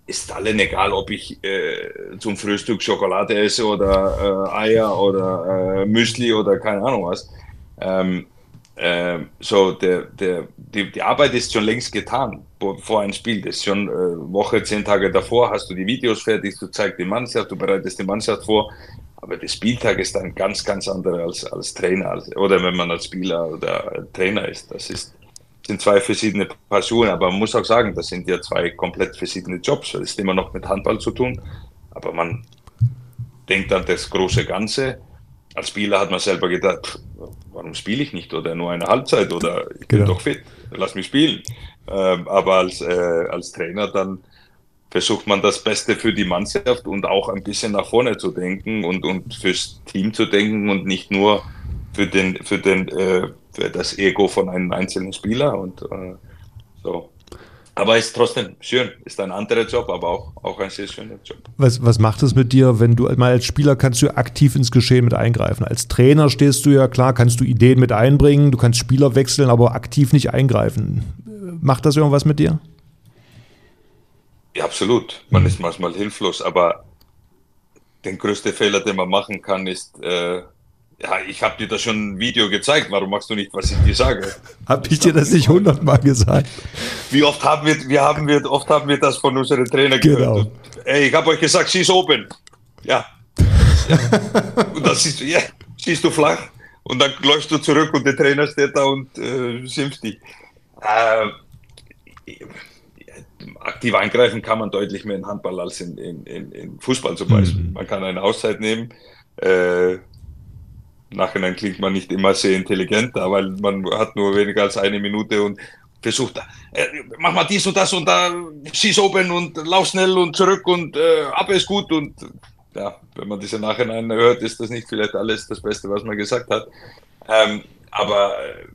ist allen egal, ob ich äh, zum Frühstück Schokolade esse oder äh, Eier oder äh, Müsli oder keine Ahnung was. Ähm, äh, so der, der, die, die Arbeit ist schon längst getan vor ein Spiel. Das ist schon äh, Woche, zehn Tage davor, hast du die Videos fertig, du zeigst die Mannschaft, du bereitest die Mannschaft vor. Aber der Spieltag ist dann ganz, ganz anderer als, als Trainer als, oder wenn man als Spieler oder Trainer ist. Das ist, sind zwei verschiedene Schuhe, aber man muss auch sagen, das sind ja zwei komplett verschiedene Jobs. Das ist immer noch mit Handball zu tun, aber man denkt an das große Ganze. Als Spieler hat man selber gedacht, warum spiele ich nicht oder nur eine Halbzeit oder ich bin genau. doch fit, lass mich spielen. Ähm, aber als, äh, als Trainer dann versucht man das Beste für die Mannschaft und auch ein bisschen nach vorne zu denken und, und fürs Team zu denken und nicht nur für den, für den, äh, für das Ego von einem einzelnen Spieler und äh, so. Aber ist trotzdem schön, ist ein anderer Job, aber auch, auch ein sehr schöner Job. Was, was macht es mit dir, wenn du mal als Spieler kannst du aktiv ins Geschehen mit eingreifen? Als Trainer stehst du ja klar, kannst du Ideen mit einbringen, du kannst Spieler wechseln, aber aktiv nicht eingreifen. Macht das irgendwas mit dir? Ja, absolut. Man mhm. ist manchmal hilflos, aber der größte Fehler, den man machen kann, ist, äh, ja, ich habe dir da schon ein Video gezeigt. Warum machst du nicht, was ich dir sage? Habe ich dir das nicht hundertmal gesagt? Wie oft haben wir, wir haben wir, oft haben wir das von unseren Trainern gehört. Genau. Und, ey, ich habe euch gesagt, schieß oben. Ja. ja. Und dann siehst du, ja, schießt du flach. Und dann läufst du zurück und der Trainer steht da und äh, schimpft dich. Äh, aktiv eingreifen kann man deutlich mehr in Handball als in, in, in, in Fußball zum Beispiel. Mhm. Man kann eine Auszeit nehmen. Äh, Nachhinein klingt man nicht immer sehr intelligent, weil man hat nur weniger als eine Minute und versucht, äh, mach mal dies und das und da, schieß oben und lauf schnell und zurück und äh, ab ist gut und ja, wenn man diese Nachhinein hört, ist das nicht vielleicht alles das Beste, was man gesagt hat. Ähm, aber äh,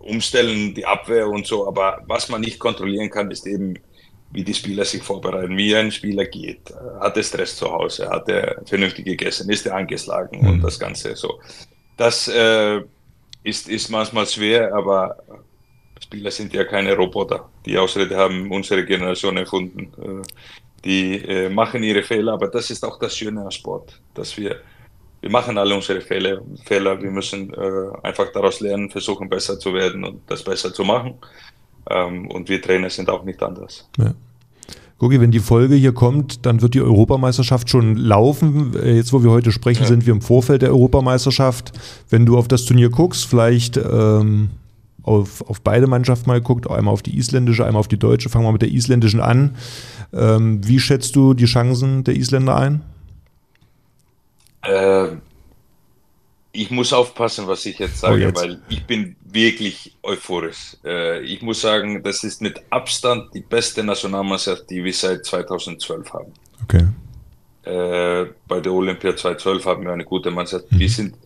umstellen, die Abwehr und so, aber was man nicht kontrollieren kann, ist eben, wie die Spieler sich vorbereiten, wie ein Spieler geht. Hat er Stress zu Hause? Hat er vernünftig gegessen? Ist er angeschlagen? Mhm. Und das Ganze so. Das äh, ist, ist manchmal schwer, aber Spieler sind ja keine Roboter. Die Ausrede haben unsere Generation erfunden. Äh, die äh, machen ihre Fehler, aber das ist auch das Schöne am Sport, dass wir, wir machen alle unsere Fehler. Fehler. Wir müssen äh, einfach daraus lernen, versuchen besser zu werden und das besser zu machen. Ähm, und wir Trainer sind auch nicht anders. Ja. Gucki, wenn die Folge hier kommt, dann wird die Europameisterschaft schon laufen. Äh, jetzt, wo wir heute sprechen, ja. sind wir im Vorfeld der Europameisterschaft. Wenn du auf das Turnier guckst, vielleicht ähm, auf, auf beide Mannschaften mal guckt, einmal auf die isländische, einmal auf die deutsche. Fangen wir mit der isländischen an. Ähm, wie schätzt du die Chancen der Isländer ein? Äh, ich muss aufpassen, was ich jetzt sage, oh, jetzt. weil ich bin wirklich euphorisch. Äh, ich muss sagen, das ist mit Abstand die beste Nationalmannschaft, die wir seit 2012 haben. Okay. Äh, bei der Olympia 2012 haben wir eine gute Mannschaft. Mhm. Wir sind,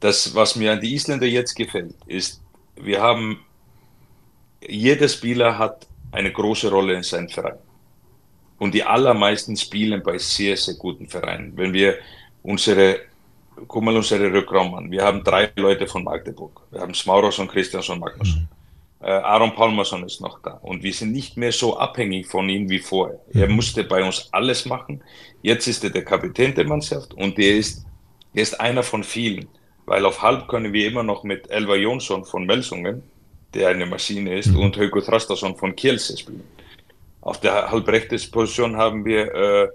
das, was mir an die Isländer jetzt gefällt, ist, wir haben, jeder Spieler hat eine große Rolle in seinem Verein. Und die allermeisten spielen bei sehr, sehr guten Vereinen. Wenn wir unsere guck mal unsere Rückraum an. Wir haben drei Leute von Magdeburg. Wir haben Smauros Christiansson Magnusson. Mhm. Äh, Aaron Palmerson ist noch da. Und wir sind nicht mehr so abhängig von ihm wie vorher. Mhm. Er musste bei uns alles machen. Jetzt ist er der Kapitän der Mannschaft und er ist, er ist einer von vielen. Weil auf halb können wir immer noch mit Elva Jonsson von Melsungen, der eine Maschine ist, mhm. und Hugo Trastason von Kielce spielen. Auf der Halbrechtesposition haben wir äh,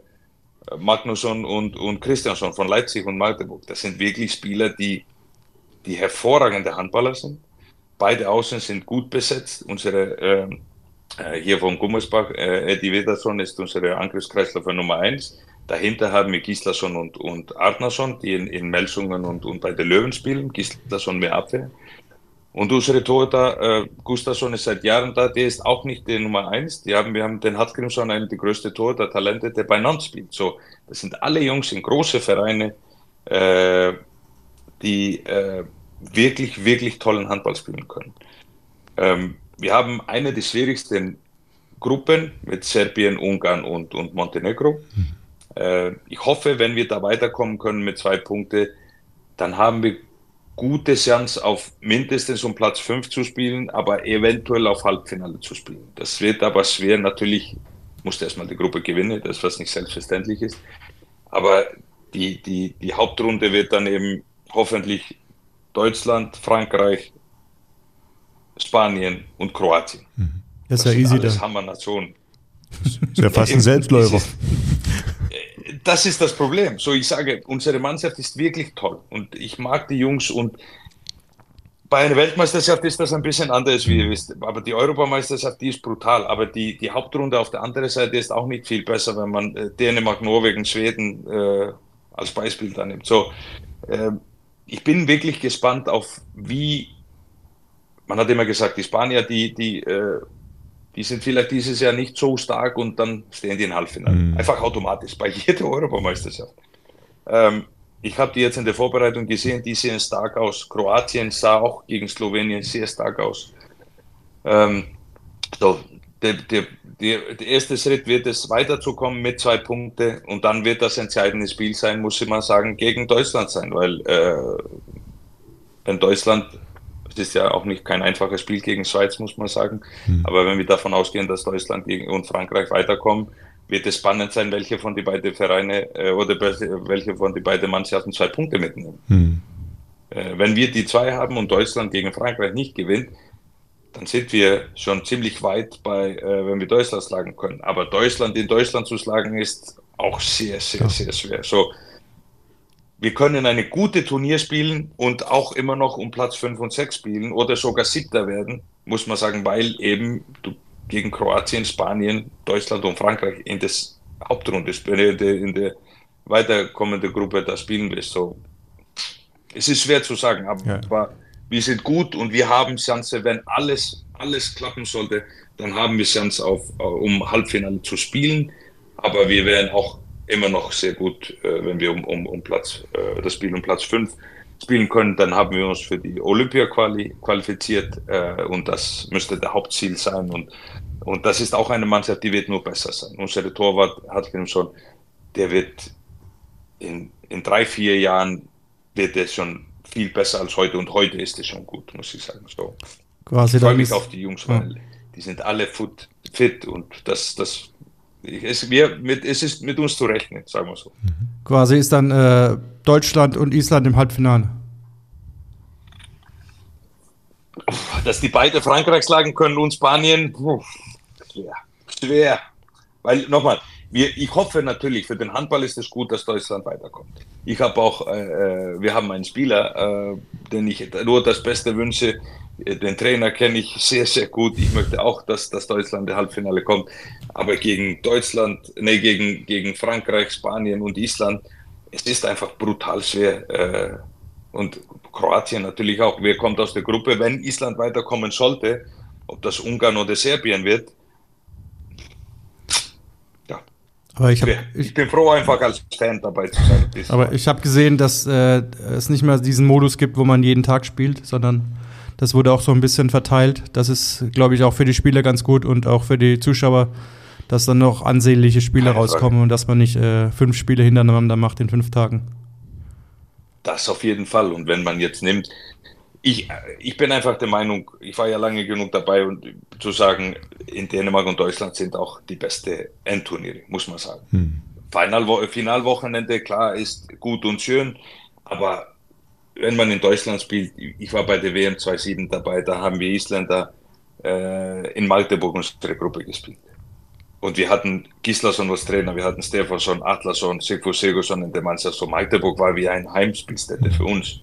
Magnusson und, und Christiansson von Leipzig und Magdeburg. Das sind wirklich Spieler, die, die hervorragende Handballer sind. Beide Außen sind gut besetzt. Unsere äh, äh hier von Gummersbach, äh, Eddie Wederson ist unsere Angriffskreisläufer Nummer eins. Dahinter haben wir Gislason und, und Artnason, die in, in Melsungen und, und bei den Löwen spielen. Gislason mehr Abwehr. Und unsere Torhüter, äh, Gustafsson ist seit Jahren da, der ist auch nicht der Nummer eins. Die haben, wir haben den Hartgrimsson, einen der größten Torhüter-Talente, der bei Nantes spielt. So, das sind alle Jungs in große Vereine, äh, die äh, wirklich, wirklich tollen Handball spielen können. Ähm, wir haben eine der schwierigsten Gruppen mit Serbien, Ungarn und, und Montenegro. Mhm. Äh, ich hoffe, wenn wir da weiterkommen können mit zwei Punkten, dann haben wir gute Chance auf mindestens um Platz 5 zu spielen, aber eventuell auf Halbfinale zu spielen. Das wird aber schwer natürlich musste erstmal die Gruppe gewinnen, das was nicht selbstverständlich ist. Aber die, die, die Hauptrunde wird dann eben hoffentlich Deutschland, Frankreich, Spanien und Kroatien. Mhm. Das ist ja easy Das haben wir Nation. Das ist ja fast ein Selbstläufer. Das ist das Problem. So, ich sage, unsere Mannschaft ist wirklich toll und ich mag die Jungs und bei einer Weltmeisterschaft ist das ein bisschen anders, wie ihr wisst. Aber die Europameisterschaft, die ist brutal. Aber die, die Hauptrunde auf der anderen Seite ist auch nicht viel besser, wenn man äh, Dänemark, Norwegen, Schweden äh, als Beispiel da nimmt. So, äh, ich bin wirklich gespannt auf, wie man hat immer gesagt, die Spanier, die, die, äh, die sind vielleicht dieses Jahr nicht so stark und dann stehen die in Halbfinale. Mhm. Einfach automatisch bei jeder Europameisterschaft. Ähm, ich habe die jetzt in der Vorbereitung gesehen, die sehen stark aus. Kroatien sah auch gegen Slowenien sehr stark aus. Ähm, so, der, der, der, der, erste Schritt wird es weiterzukommen mit zwei Punkten und dann wird das entscheidende Spiel sein, muss ich mal sagen, gegen Deutschland sein, weil äh, wenn Deutschland, es ist ja auch nicht kein einfaches Spiel gegen Schweiz, muss man sagen, mhm. aber wenn wir davon ausgehen, dass Deutschland und Frankreich weiterkommen, wird es spannend sein, welche von die beiden Vereine äh, oder welche von die beiden Mannschaften zwei Punkte mitnehmen. Hm. Äh, wenn wir die zwei haben und Deutschland gegen Frankreich nicht gewinnt, dann sind wir schon ziemlich weit bei, äh, wenn wir Deutschland schlagen können. Aber Deutschland in Deutschland zu schlagen ist auch sehr, sehr, ja. sehr schwer. So, wir können eine gute Turnier spielen und auch immer noch um Platz 5 und 6 spielen oder sogar Siebter werden, muss man sagen, weil eben du gegen Kroatien, Spanien, Deutschland und Frankreich in das Hauptrunde, in der weiterkommenden Gruppe da spielen wirst. So, es ist schwer zu sagen, aber ja. wir sind gut und wir haben Chance, wenn alles, alles klappen sollte, dann haben wir Chance auf, um Halbfinale zu spielen. Aber wir wären auch immer noch sehr gut, äh, wenn wir um, um, um Platz, äh, das Spiel um Platz 5 spielen können, dann haben wir uns für die Olympia -Quali qualifiziert äh, und das müsste der Hauptziel sein. Und, und das ist auch eine Mannschaft, die wird nur besser sein. Unser Torwart hat schon, der wird in, in drei, vier Jahren wird er schon viel besser als heute und heute ist es schon gut, muss ich sagen. So. Quasi ich freue mich auf die Jungs, weil ja. die sind alle fit, fit und das, das es, wir, mit, es ist mit uns zu rechnen, sagen wir so. Quasi ist dann äh, Deutschland und Island im Halbfinale. Dass die beide Frankreich schlagen können und Spanien, schwer. schwer. Weil, nochmal, ich hoffe natürlich, für den Handball ist es gut, dass Deutschland weiterkommt. Ich habe auch, äh, äh, wir haben einen Spieler, äh, den ich nur das Beste wünsche, den Trainer kenne ich sehr, sehr gut. Ich möchte auch, dass, dass Deutschland in Halbfinale kommt. Aber gegen Deutschland, nee, gegen, gegen Frankreich, Spanien und Island, es ist einfach brutal schwer. Äh, und Kroatien natürlich auch. Wer kommt aus der Gruppe? Wenn Island weiterkommen sollte, ob das Ungarn oder Serbien wird, ja. Aber ich, hab, ich bin froh, einfach als Fan dabei zu sein. Aber ich habe gesehen, dass äh, es nicht mehr diesen Modus gibt, wo man jeden Tag spielt, sondern das wurde auch so ein bisschen verteilt. Das ist, glaube ich, auch für die Spieler ganz gut und auch für die Zuschauer, dass dann noch ansehnliche Spiele rauskommen und dass man nicht äh, fünf Spiele hintereinander macht in fünf Tagen. Das auf jeden Fall. Und wenn man jetzt nimmt, ich, ich bin einfach der Meinung, ich war ja lange genug dabei und zu sagen, in Dänemark und Deutschland sind auch die beste Endturniere, muss man sagen. Hm. Final, Finalwochenende, klar, ist gut und schön, aber wenn man in Deutschland spielt, ich war bei der WM 2007 dabei, da haben wir Isländer äh, in Magdeburg unsere Gruppe gespielt. Und wir hatten Gislason als Trainer, wir hatten Stefansson, Atlasson, Sigfur Sigurdsson in der Mannschaft. So Magdeburg war wie ein Heimspielstätte für uns.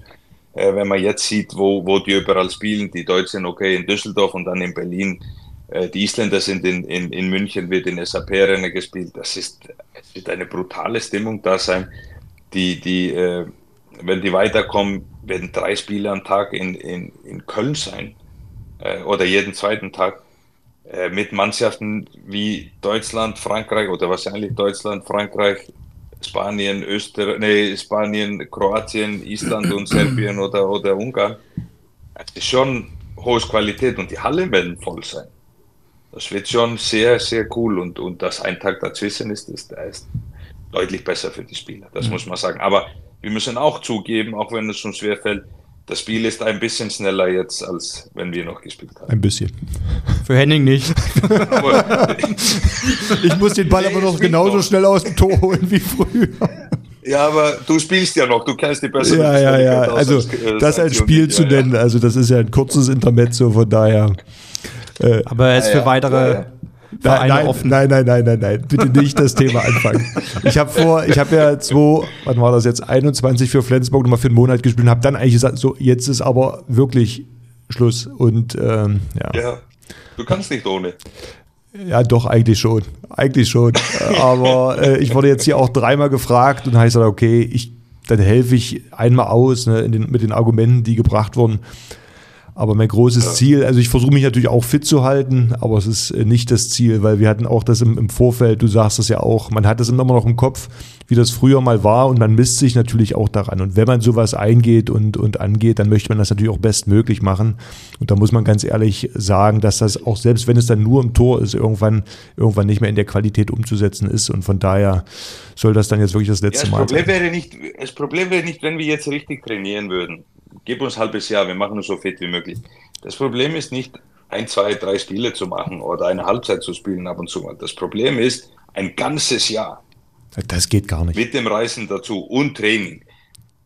Äh, wenn man jetzt sieht, wo, wo die überall spielen, die Deutschen okay in Düsseldorf und dann in Berlin, äh, die Isländer sind in, in, in München, wird in SAP-Arena gespielt. Das ist, es wird eine brutale Stimmung da sein, die, die äh, wenn die weiterkommen, werden drei Spiele am Tag in, in, in Köln sein äh, oder jeden zweiten Tag äh, mit Mannschaften wie Deutschland, Frankreich oder wahrscheinlich Deutschland, Frankreich, Spanien, Österreich, nee, Spanien, Kroatien, Island und Serbien oder, oder Ungarn. Es ist schon hohe Qualität und die Halle werden voll sein. Das wird schon sehr, sehr cool und, und dass ein Tag dazwischen ist, ist, ist deutlich besser für die Spieler. Das mhm. muss man sagen. Aber wir müssen auch zugeben, auch wenn es schon schwer fällt, das Spiel ist ein bisschen schneller jetzt, als wenn wir noch gespielt haben. Ein bisschen. Für Henning nicht. aber, ich muss den Ball aber noch genauso schnell aus dem Tor holen wie früher. Ja, aber du spielst ja noch, du kennst die bessere Ja, ja, ja. Also, als, äh, das ein Spiel zu nennen, ja. also das ist ja ein kurzes Intermezzo, von daher. Äh, aber er ist für weitere Vereine nein, offen. Nein, nein, nein, nein, nein. Bitte nicht das Thema anfangen. Ich habe vor, ich habe ja zwei, wann war das jetzt, 21 für Flensburg nochmal für einen Monat gespielt und habe dann eigentlich gesagt, so, jetzt ist aber wirklich Schluss. Und ähm, ja. Ja, du kannst nicht ohne. Ja, doch, eigentlich schon. Eigentlich schon. aber äh, ich wurde jetzt hier auch dreimal gefragt und habe gesagt, okay, ich, dann helfe ich einmal aus ne, den, mit den Argumenten, die gebracht wurden. Aber mein großes ja. Ziel, also ich versuche mich natürlich auch fit zu halten, aber es ist äh, nicht das Ziel, weil wir hatten auch das im, im Vorfeld, du sagst das ja auch, man hat das immer noch im Kopf, wie das früher mal war und man misst sich natürlich auch daran. Und wenn man sowas eingeht und, und angeht, dann möchte man das natürlich auch bestmöglich machen. Und da muss man ganz ehrlich sagen, dass das auch selbst wenn es dann nur im Tor ist, irgendwann, irgendwann nicht mehr in der Qualität umzusetzen ist. Und von daher soll das dann jetzt wirklich das letzte ja, das Mal sein. Wäre nicht, das Problem wäre nicht, wenn wir jetzt richtig trainieren würden gib uns ein halbes Jahr, wir machen es so fit wie möglich. Das Problem ist nicht, ein, zwei, drei Spiele zu machen oder eine Halbzeit zu spielen ab und zu mal. Das Problem ist, ein ganzes Jahr. Das geht gar nicht. Mit dem Reisen dazu und Training.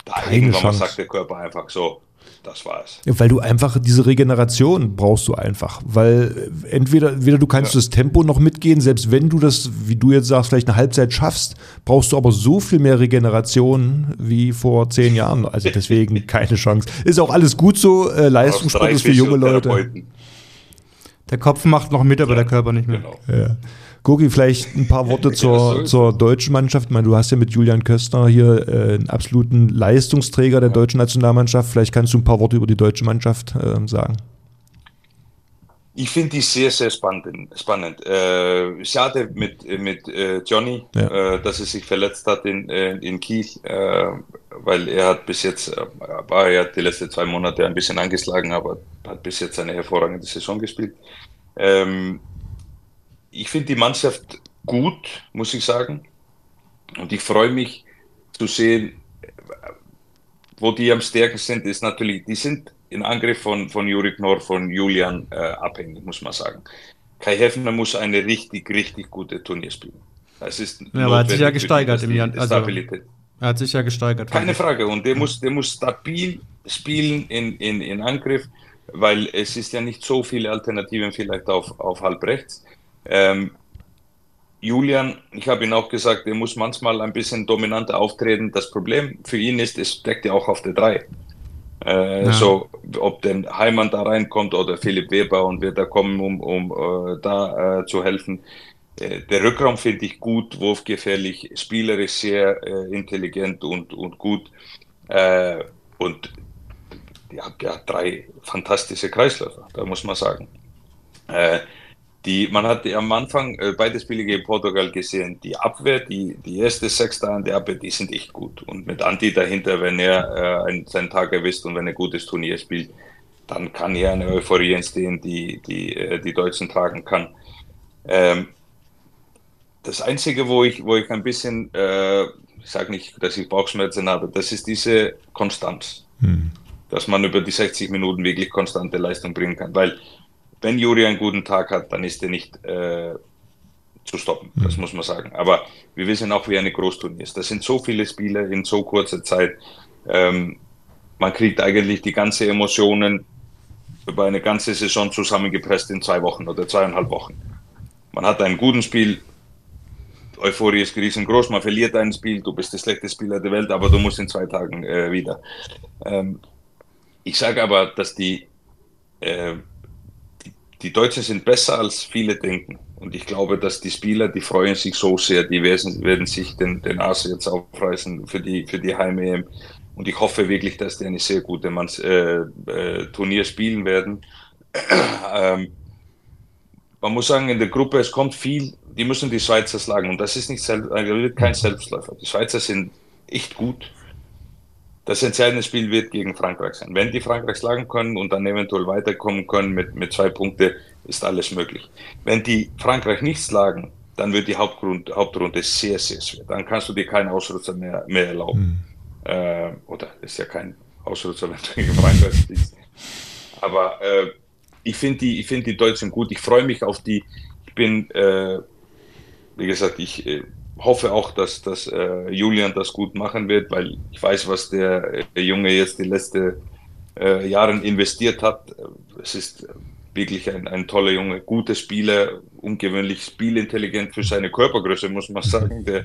Da Keine irgendwann Chance. sagt der Körper einfach so, das war's. Ja, weil du einfach diese Regeneration brauchst du einfach. Weil entweder, entweder du kannst ja. das Tempo noch mitgehen, selbst wenn du das, wie du jetzt sagst, vielleicht eine Halbzeit schaffst, brauchst du aber so viel mehr Regeneration wie vor zehn Jahren. Also deswegen keine Chance. Ist auch alles gut so. Äh, Leistungssport ist für junge Leute. Der Kopf macht noch mit, aber ja, der Körper nicht mehr. Genau. Ja. Gogi, vielleicht ein paar Worte zur, zur deutschen Mannschaft. Ich meine, du hast ja mit Julian Köstner hier äh, einen absoluten Leistungsträger der deutschen Nationalmannschaft. Vielleicht kannst du ein paar Worte über die deutsche Mannschaft äh, sagen. Ich finde die sehr, sehr spannend. spannend. Äh, schade mit, mit äh, Johnny, ja. äh, dass er sich verletzt hat in, äh, in Kiel, äh, weil er hat bis jetzt, äh, war ja die letzten zwei Monate ein bisschen angeschlagen, aber hat bis jetzt eine hervorragende Saison gespielt. Ähm, ich finde die Mannschaft gut, muss ich sagen. Und ich freue mich zu sehen, wo die am stärksten sind, ist natürlich, die sind in Angriff von, von Juri Knorr, von Julian äh, abhängig, muss man sagen. Kai Heffner muss eine richtig, richtig gute Turnier spielen. Das ist ja, aber hat sich ja gesteigert im Jahr. Also, er hat sich ja gesteigert. Keine Frage. Und der muss, der muss stabil spielen in, in, in Angriff, weil es ist ja nicht so viele Alternativen vielleicht auf, auf halb rechts. Ähm, Julian, ich habe ihn auch gesagt, er muss manchmal ein bisschen dominanter auftreten. Das Problem für ihn ist, es steckt ja auch auf der 3. Äh, ja. So, ob denn Heimann da reinkommt oder Philipp Weber und wir da kommen, um, um äh, da äh, zu helfen. Äh, der Rückraum finde ich gut, wurfgefährlich, spielerisch sehr äh, intelligent und, und gut. Äh, und ja, ja, drei fantastische Kreisläufer, da muss man sagen. Die, man hat am Anfang äh, beide Spiele gegen Portugal gesehen. Die Abwehr, die, die erste Sechste an der Abwehr, die sind echt gut. Und mit Anti dahinter, wenn er äh, seinen Tag erwischt und wenn er ein gutes Turnier spielt, dann kann hier eine Euphorie entstehen, die die, äh, die Deutschen tragen kann. Ähm, das Einzige, wo ich, wo ich ein bisschen, äh, ich sage nicht, dass ich Bauchschmerzen habe, das ist diese Konstanz. Hm. Dass man über die 60 Minuten wirklich konstante Leistung bringen kann. Weil wenn Juri einen guten Tag hat, dann ist er nicht äh, zu stoppen. Das mhm. muss man sagen. Aber wir wissen auch, wie eine Großturnier ist. Das sind so viele Spiele in so kurzer Zeit. Ähm, man kriegt eigentlich die ganze Emotionen über eine ganze Saison zusammengepresst in zwei Wochen oder zweieinhalb Wochen. Man hat ein gutes Spiel, Euphorie ist riesengroß, man verliert ein Spiel, du bist der schlechteste Spieler der Welt, aber du musst in zwei Tagen äh, wieder. Ähm, ich sage aber, dass die äh, die Deutschen sind besser als viele denken. Und ich glaube, dass die Spieler, die freuen sich so sehr, die werden, werden sich den, den Arsch jetzt aufreißen für die, für die Heim-EM. Und ich hoffe wirklich, dass die eine sehr gute Manns, äh, äh, Turnier spielen werden. ähm, man muss sagen, in der Gruppe, es kommt viel, die müssen die Schweizer schlagen. Und das ist nicht also kein Selbstläufer. Die Schweizer sind echt gut das entscheidende Spiel wird gegen Frankreich sein. Wenn die Frankreich schlagen können und dann eventuell weiterkommen können mit, mit zwei Punkten, ist alles möglich. Wenn die Frankreich nicht schlagen, dann wird die Hauptgrund, Hauptrunde sehr, sehr schwer. Dann kannst du dir keinen Ausrutscher mehr, mehr erlauben. Mhm. Äh, oder ist ja kein Ausrutscher, wenn du gegen Frankreich spielst. Aber äh, ich finde die, ich finde die Deutschen gut. Ich freue mich auf die. Ich bin, äh, wie gesagt, ich äh, hoffe auch, dass, dass äh, Julian das gut machen wird, weil ich weiß, was der, Junge jetzt die letzten äh, Jahre investiert hat. Es ist wirklich ein, ein toller Junge, guter Spieler, ungewöhnlich spielintelligent für seine Körpergröße, muss man sagen. Der,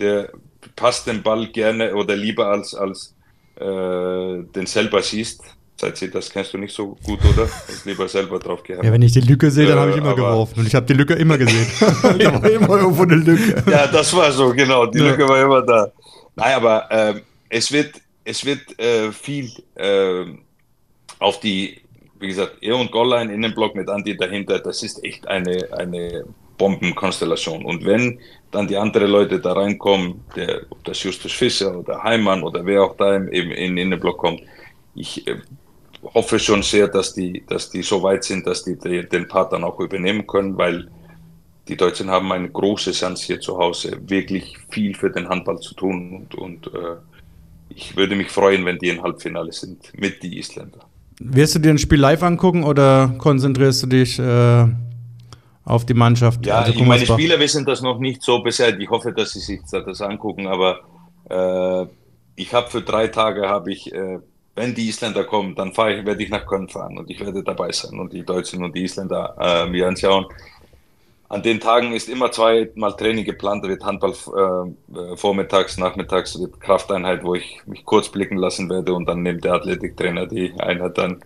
der passt den Ball gerne oder lieber als, als äh, den selber siehst. Seit sie das kennst du nicht so gut, oder? Ich lieber selber drauf gehabt. Ja, wenn ich die Lücke sehe, dann habe ich immer äh, geworfen. Und ich habe die Lücke immer gesehen. da war immer irgendwo eine Lücke. Ja, das war so, genau. Die ja. Lücke war immer da. Nein, aber äh, es wird, es wird äh, viel äh, auf die, wie gesagt, er und Gollein Innenblock mit Andi dahinter. Das ist echt eine, eine Bombenkonstellation. Und wenn dann die anderen Leute da reinkommen, der, ob das Justus Fischer oder Heimann oder wer auch da im, in den Innenblock kommt, ich äh, hoffe schon sehr, dass die, dass die so weit sind, dass die, den Part dann auch übernehmen können, weil die Deutschen haben eine große Chance hier zu Hause, wirklich viel für den Handball zu tun und, und äh, ich würde mich freuen, wenn die im Halbfinale sind mit die Isländer. Wirst du dir ein Spiel live angucken oder konzentrierst du dich äh, auf die Mannschaft? Ja, also, meine Spieler wissen das noch nicht so bisher. Ich hoffe, dass sie sich das angucken, aber äh, ich habe für drei Tage habe ich äh, wenn die Isländer kommen, dann fahre ich, werde ich nach Köln fahren und ich werde dabei sein und die Deutschen und die Isländer äh, mir anschauen. An den Tagen ist immer zweimal Training geplant. Da wird Handball äh, äh, vormittags, nachmittags, wird Krafteinheit, wo ich mich kurz blicken lassen werde und dann nimmt der Athletiktrainer die Einheit dann.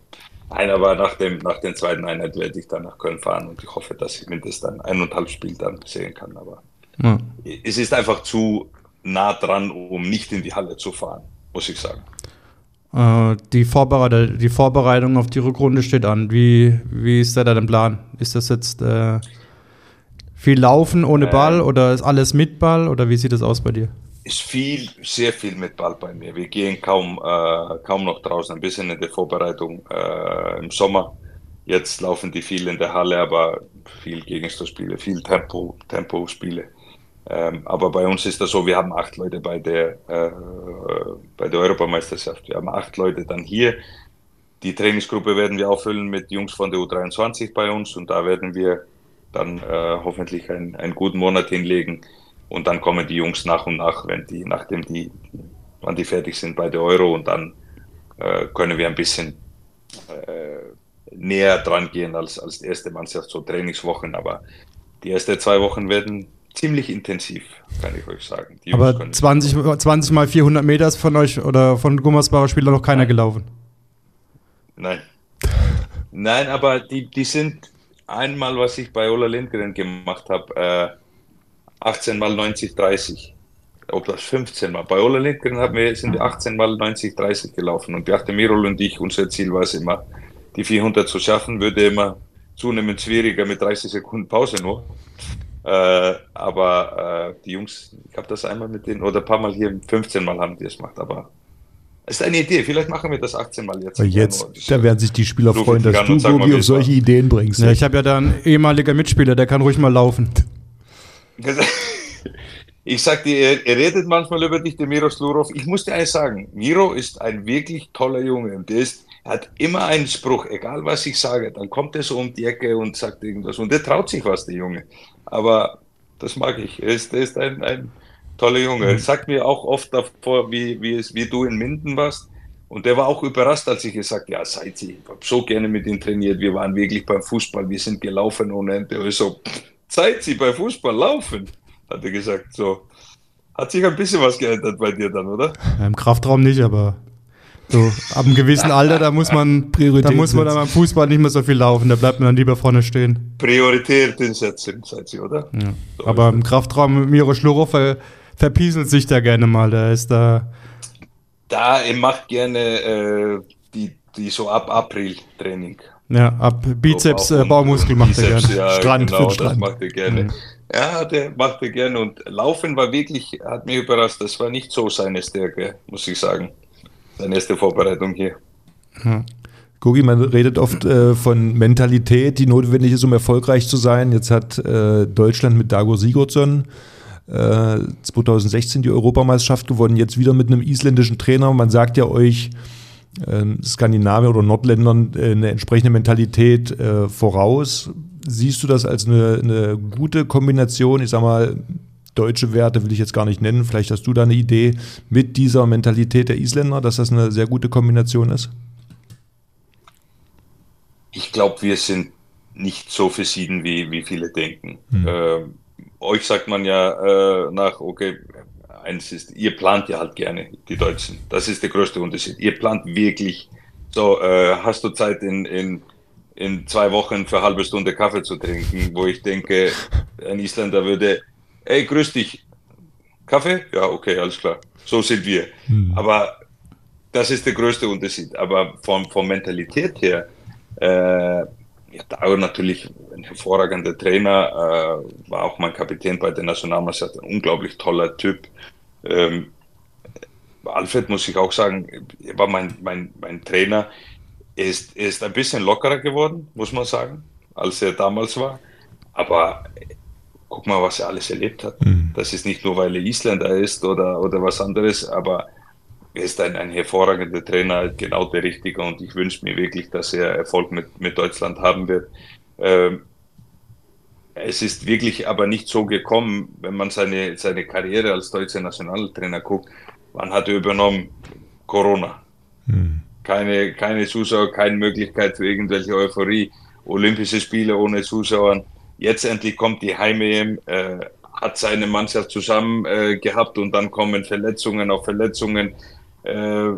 Einer war nach dem, nach den zweiten Einheit werde ich dann nach Köln fahren und ich hoffe, dass ich mindestens dann eineinhalb Spiel dann sehen kann. Aber ja. es ist einfach zu nah dran, um nicht in die Halle zu fahren, muss ich sagen. Äh, die, Vorbereitung, die Vorbereitung auf die Rückrunde steht an. Wie, wie ist da dein Plan? Ist das jetzt äh, viel Laufen ohne äh, Ball oder ist alles mit Ball oder wie sieht das aus bei dir? Ist viel, sehr viel mit Ball bei mir. Wir gehen kaum, äh, kaum noch draußen, ein bisschen in der Vorbereitung äh, im Sommer. Jetzt laufen die viel in der Halle, aber viel Gegenstoßspiele, viel Tempo, Tempo-Spiele. Ähm, aber bei uns ist das so, wir haben acht Leute bei der, äh, bei der Europameisterschaft. Wir haben acht Leute dann hier. Die Trainingsgruppe werden wir auffüllen mit Jungs von der U23 bei uns und da werden wir dann äh, hoffentlich ein, einen guten Monat hinlegen. Und dann kommen die Jungs nach und nach, wenn die, nachdem die, wann die fertig sind bei der Euro und dann äh, können wir ein bisschen äh, näher dran gehen als, als die erste Mannschaft, so Trainingswochen. Aber die ersten zwei Wochen werden ziemlich intensiv, kann ich euch sagen. Die Aber 20, 20 mal 400 Meter ist von euch oder von Gummersbacher Spieler noch keiner Nein. gelaufen? Nein. Nein, aber die, die sind einmal, was ich bei Ola Lindgren gemacht habe, äh, 18 mal 90, 30. Ob das 15 mal. Bei Ola Lindgren haben wir, sind wir 18 mal 90, 30 gelaufen. Und Bjarte Mirol und ich, unser Ziel war es immer, die 400 zu schaffen, würde immer zunehmend schwieriger mit 30 Sekunden Pause nur. Äh, aber äh, die Jungs, ich habe das einmal mit denen, oder ein paar Mal hier, 15 Mal haben die es gemacht, aber es ist eine Idee. Vielleicht machen wir das 18 Mal jetzt. Jetzt, da werden sich die Spieler freuen, dass du, Gogi, auf solche Ideen bringst. Ja, ich habe ja da einen ehemaliger Mitspieler, der kann ruhig mal laufen. Ich sag dir, er, redet manchmal über dich, der Miro Slurov. Ich muss dir eines sagen, Miro ist ein wirklich toller Junge und der ist, hat immer einen Spruch, egal was ich sage, dann kommt er so um die Ecke und sagt irgendwas und der traut sich was, der Junge aber das mag ich. Er ist, er ist ein, ein toller Junge. Er mhm. sagt mir auch oft davor, wie, wie, es, wie du in Minden warst. Und der war auch überrascht, als ich gesagt habe, ja, seid Sie, ich habe so gerne mit ihm trainiert. Wir waren wirklich beim Fußball, wir sind gelaufen ohne Ende. Er so, seid Sie bei Fußball laufen, hat er gesagt. So. Hat sich ein bisschen was geändert bei dir dann, oder? Im Kraftraum nicht, aber so, ab einem gewissen Alter, da muss man, da muss man dann beim Fußball nicht mehr so viel laufen, da bleibt man dann lieber vorne stehen. Prioritäten setzen, seid ihr, oder? Ja. So Aber im Kraftraum Miro Schluro ver, verpieselt sich da gerne mal, da ist da. Da, er macht gerne äh, die, die so ab April Training. Ja, ab Bizeps, so, äh, Baumuskel macht Bizeps, er gerne. Ja, Strand genau, für Strand. Das macht er gerne. Mhm. Ja, der macht er gerne und Laufen war wirklich, hat mich überrascht, das war nicht so seine Stärke, muss ich sagen seine erste Vorbereitung hier. Hm. Gugi, man redet oft äh, von Mentalität, die notwendig ist, um erfolgreich zu sein. Jetzt hat äh, Deutschland mit Dago Sigurdsson äh, 2016 die Europameisterschaft gewonnen, jetzt wieder mit einem isländischen Trainer. Man sagt ja euch, äh, Skandinavier oder Nordländern äh, eine entsprechende Mentalität äh, voraus. Siehst du das als eine, eine gute Kombination? Ich sag mal, deutsche Werte will ich jetzt gar nicht nennen. Vielleicht hast du da eine Idee mit dieser Mentalität der Isländer, dass das eine sehr gute Kombination ist? Ich glaube, wir sind nicht so versieden, wie, wie viele denken. Hm. Äh, euch sagt man ja äh, nach, okay, eins ist, ihr plant ja halt gerne, die Deutschen. Das ist der größte Unterschied. Ihr plant wirklich, so, äh, hast du Zeit in, in, in zwei Wochen für eine halbe Stunde Kaffee zu trinken, wo ich denke, ein Isländer würde, ey, grüß dich, Kaffee? Ja, okay, alles klar. So sind wir. Hm. Aber das ist der größte Unterschied. Aber von, von Mentalität her, äh, ja, Dauer natürlich ein hervorragender Trainer, äh, war auch mein Kapitän bei der Nationalmannschaft, ein unglaublich toller Typ. Ähm, Alfred muss ich auch sagen, er war mein, mein, mein Trainer. Er ist, er ist ein bisschen lockerer geworden, muss man sagen, als er damals war. Aber guck mal, was er alles erlebt hat. Mhm. Das ist nicht nur, weil er Isländer ist oder, oder was anderes, aber er ist ein, ein hervorragender Trainer, genau der Richtige und ich wünsche mir wirklich, dass er Erfolg mit, mit Deutschland haben wird. Ähm, es ist wirklich aber nicht so gekommen, wenn man seine, seine Karriere als deutscher Nationaltrainer guckt. Wann hat er übernommen? Corona. Hm. Keine, keine Zuschauer, keine Möglichkeit für irgendwelche Euphorie. Olympische Spiele ohne Zuschauer. Jetzt endlich kommt die Heim-EM, äh, hat seine Mannschaft zusammen äh, gehabt und dann kommen Verletzungen auf Verletzungen äh,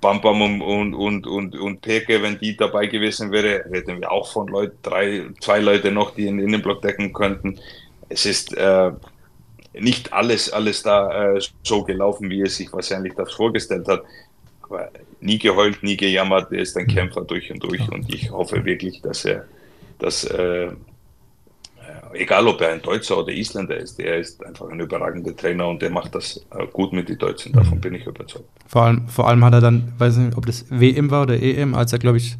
Bam Bam und, und, und, und, und Peke, wenn die dabei gewesen wäre, hätten wir auch von Leuten, drei, zwei Leute noch, die den Innenblock decken könnten. Es ist äh, nicht alles, alles da äh, so gelaufen, wie er sich wahrscheinlich das vorgestellt hat. Aber nie geheult, nie gejammert, er ist ein Kämpfer durch und durch und ich hoffe wirklich, dass er, dass äh, egal ob er ein Deutscher oder Isländer ist, er ist einfach ein überragender Trainer und der macht das äh, gut mit den Deutschen. Davon bin ich überzeugt. Vor allem, vor allem hat er dann, weiß nicht, ob das WM war oder EM, als er, glaube ich,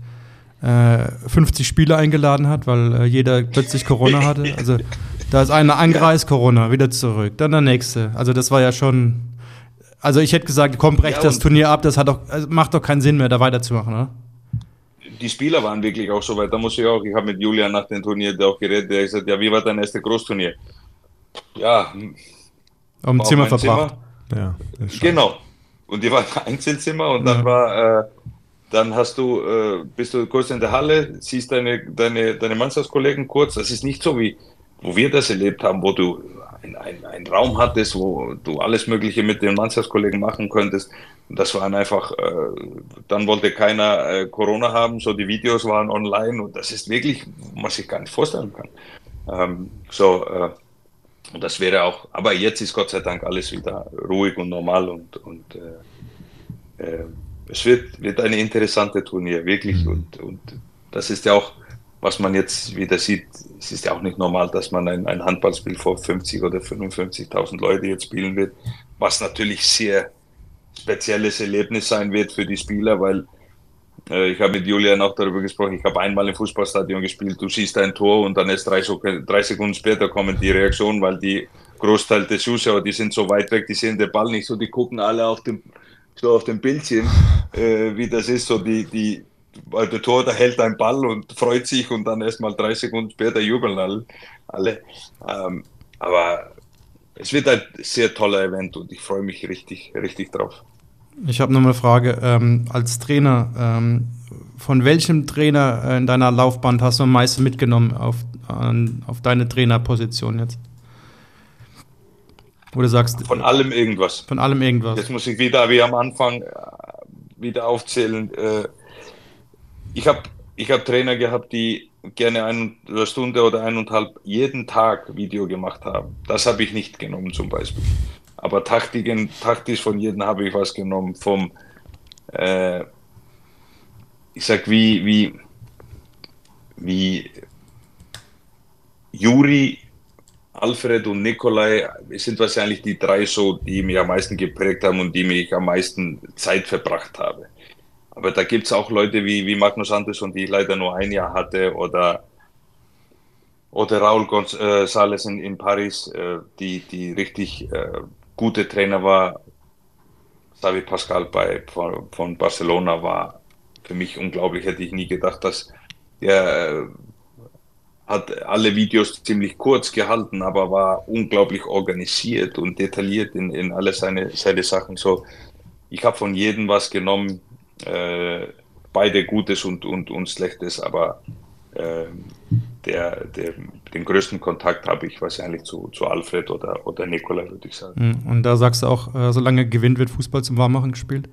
50 äh, Spieler eingeladen hat, weil äh, jeder plötzlich Corona hatte. Also da ist einer angereist, Corona, wieder zurück, dann der nächste. Also das war ja schon. Also ich hätte gesagt, komm, brech ja, das Turnier ab, das hat doch, also macht doch keinen Sinn mehr, da weiterzumachen, oder? Die Spieler waren wirklich auch so weit. Da muss ich auch, ich habe mit Julian nach dem Turnier auch geredet, der hat gesagt, ja, wie war dein erstes Großturnier? Ja, um Zimmer verbracht. Zimmer. Ja, genau. Und die waren Einzelzimmer und dann ja. war, äh, dann hast du, äh, bist du kurz in der Halle, siehst deine, deine, deine Mannschaftskollegen kurz. Das ist nicht so wie, wo wir das erlebt haben, wo du ein, ein, Raum hattest, wo du alles Mögliche mit den Mannschaftskollegen machen könntest. Das waren einfach, äh, dann wollte keiner äh, Corona haben, so die Videos waren online und das ist wirklich, was ich gar nicht vorstellen kann. Ähm, so, äh, und das wäre auch, aber jetzt ist Gott sei Dank alles wieder ruhig und normal und, und äh, äh, es wird, wird eine interessante Turnier, wirklich. Mhm. Und, und das ist ja auch, was man jetzt wieder sieht, es ist ja auch nicht normal, dass man ein, ein Handballspiel vor 50 oder 55.000 Leute jetzt spielen wird, was natürlich sehr spezielles Erlebnis sein wird für die Spieler, weil äh, ich habe mit Julian auch darüber gesprochen, ich habe einmal im Fußballstadion gespielt, du siehst ein Tor und dann erst drei, drei Sekunden später kommen die Reaktionen, weil die Großteil der Zuschauer, die sind so weit weg, die sehen den Ball nicht so, die gucken alle auf dem, so auf dem Bildschirm, äh, wie das ist, so die, die, weil der Tor, da hält ein Ball und freut sich und dann erst mal drei Sekunden später jubeln alle. alle. Ähm, aber es wird ein sehr toller Event und ich freue mich richtig, richtig drauf. Ich habe noch eine Frage. Ähm, als Trainer, ähm, von welchem Trainer äh, in deiner Laufbahn hast du am meisten mitgenommen auf, an, auf deine Trainerposition jetzt? Du sagst. Von allem irgendwas. Von allem irgendwas. Jetzt muss ich wieder wie am Anfang äh, wieder aufzählen. Äh, ich habe ich hab Trainer gehabt, die gerne eine Stunde oder eineinhalb jeden Tag Video gemacht haben. Das habe ich nicht genommen zum Beispiel. Aber Taktiken, taktisch von jedem habe ich was genommen. Vom, äh, ich sag wie, wie, wie Juri, Alfred und Nikolai sind wahrscheinlich die drei so, die mich am meisten geprägt haben und die mich am meisten Zeit verbracht habe. Aber da gibt es auch Leute wie, wie Magnus Andersson, die ich leider nur ein Jahr hatte, oder, oder Raul González in, in Paris, äh, die, die richtig äh, gute Trainer war. Xavi Pascal bei, von, von Barcelona war für mich unglaublich. Hätte ich nie gedacht, dass der äh, hat alle Videos ziemlich kurz gehalten, aber war unglaublich organisiert und detailliert in, in alle seine, seine Sachen. So, ich habe von jedem was genommen, äh, beide Gutes und, und, und Schlechtes, aber äh, der, der, den größten Kontakt habe ich wahrscheinlich zu, zu Alfred oder, oder Nikola, würde ich sagen. Hm, und da sagst du auch, äh, solange gewinnt, wird Fußball zum Warmmachen gespielt?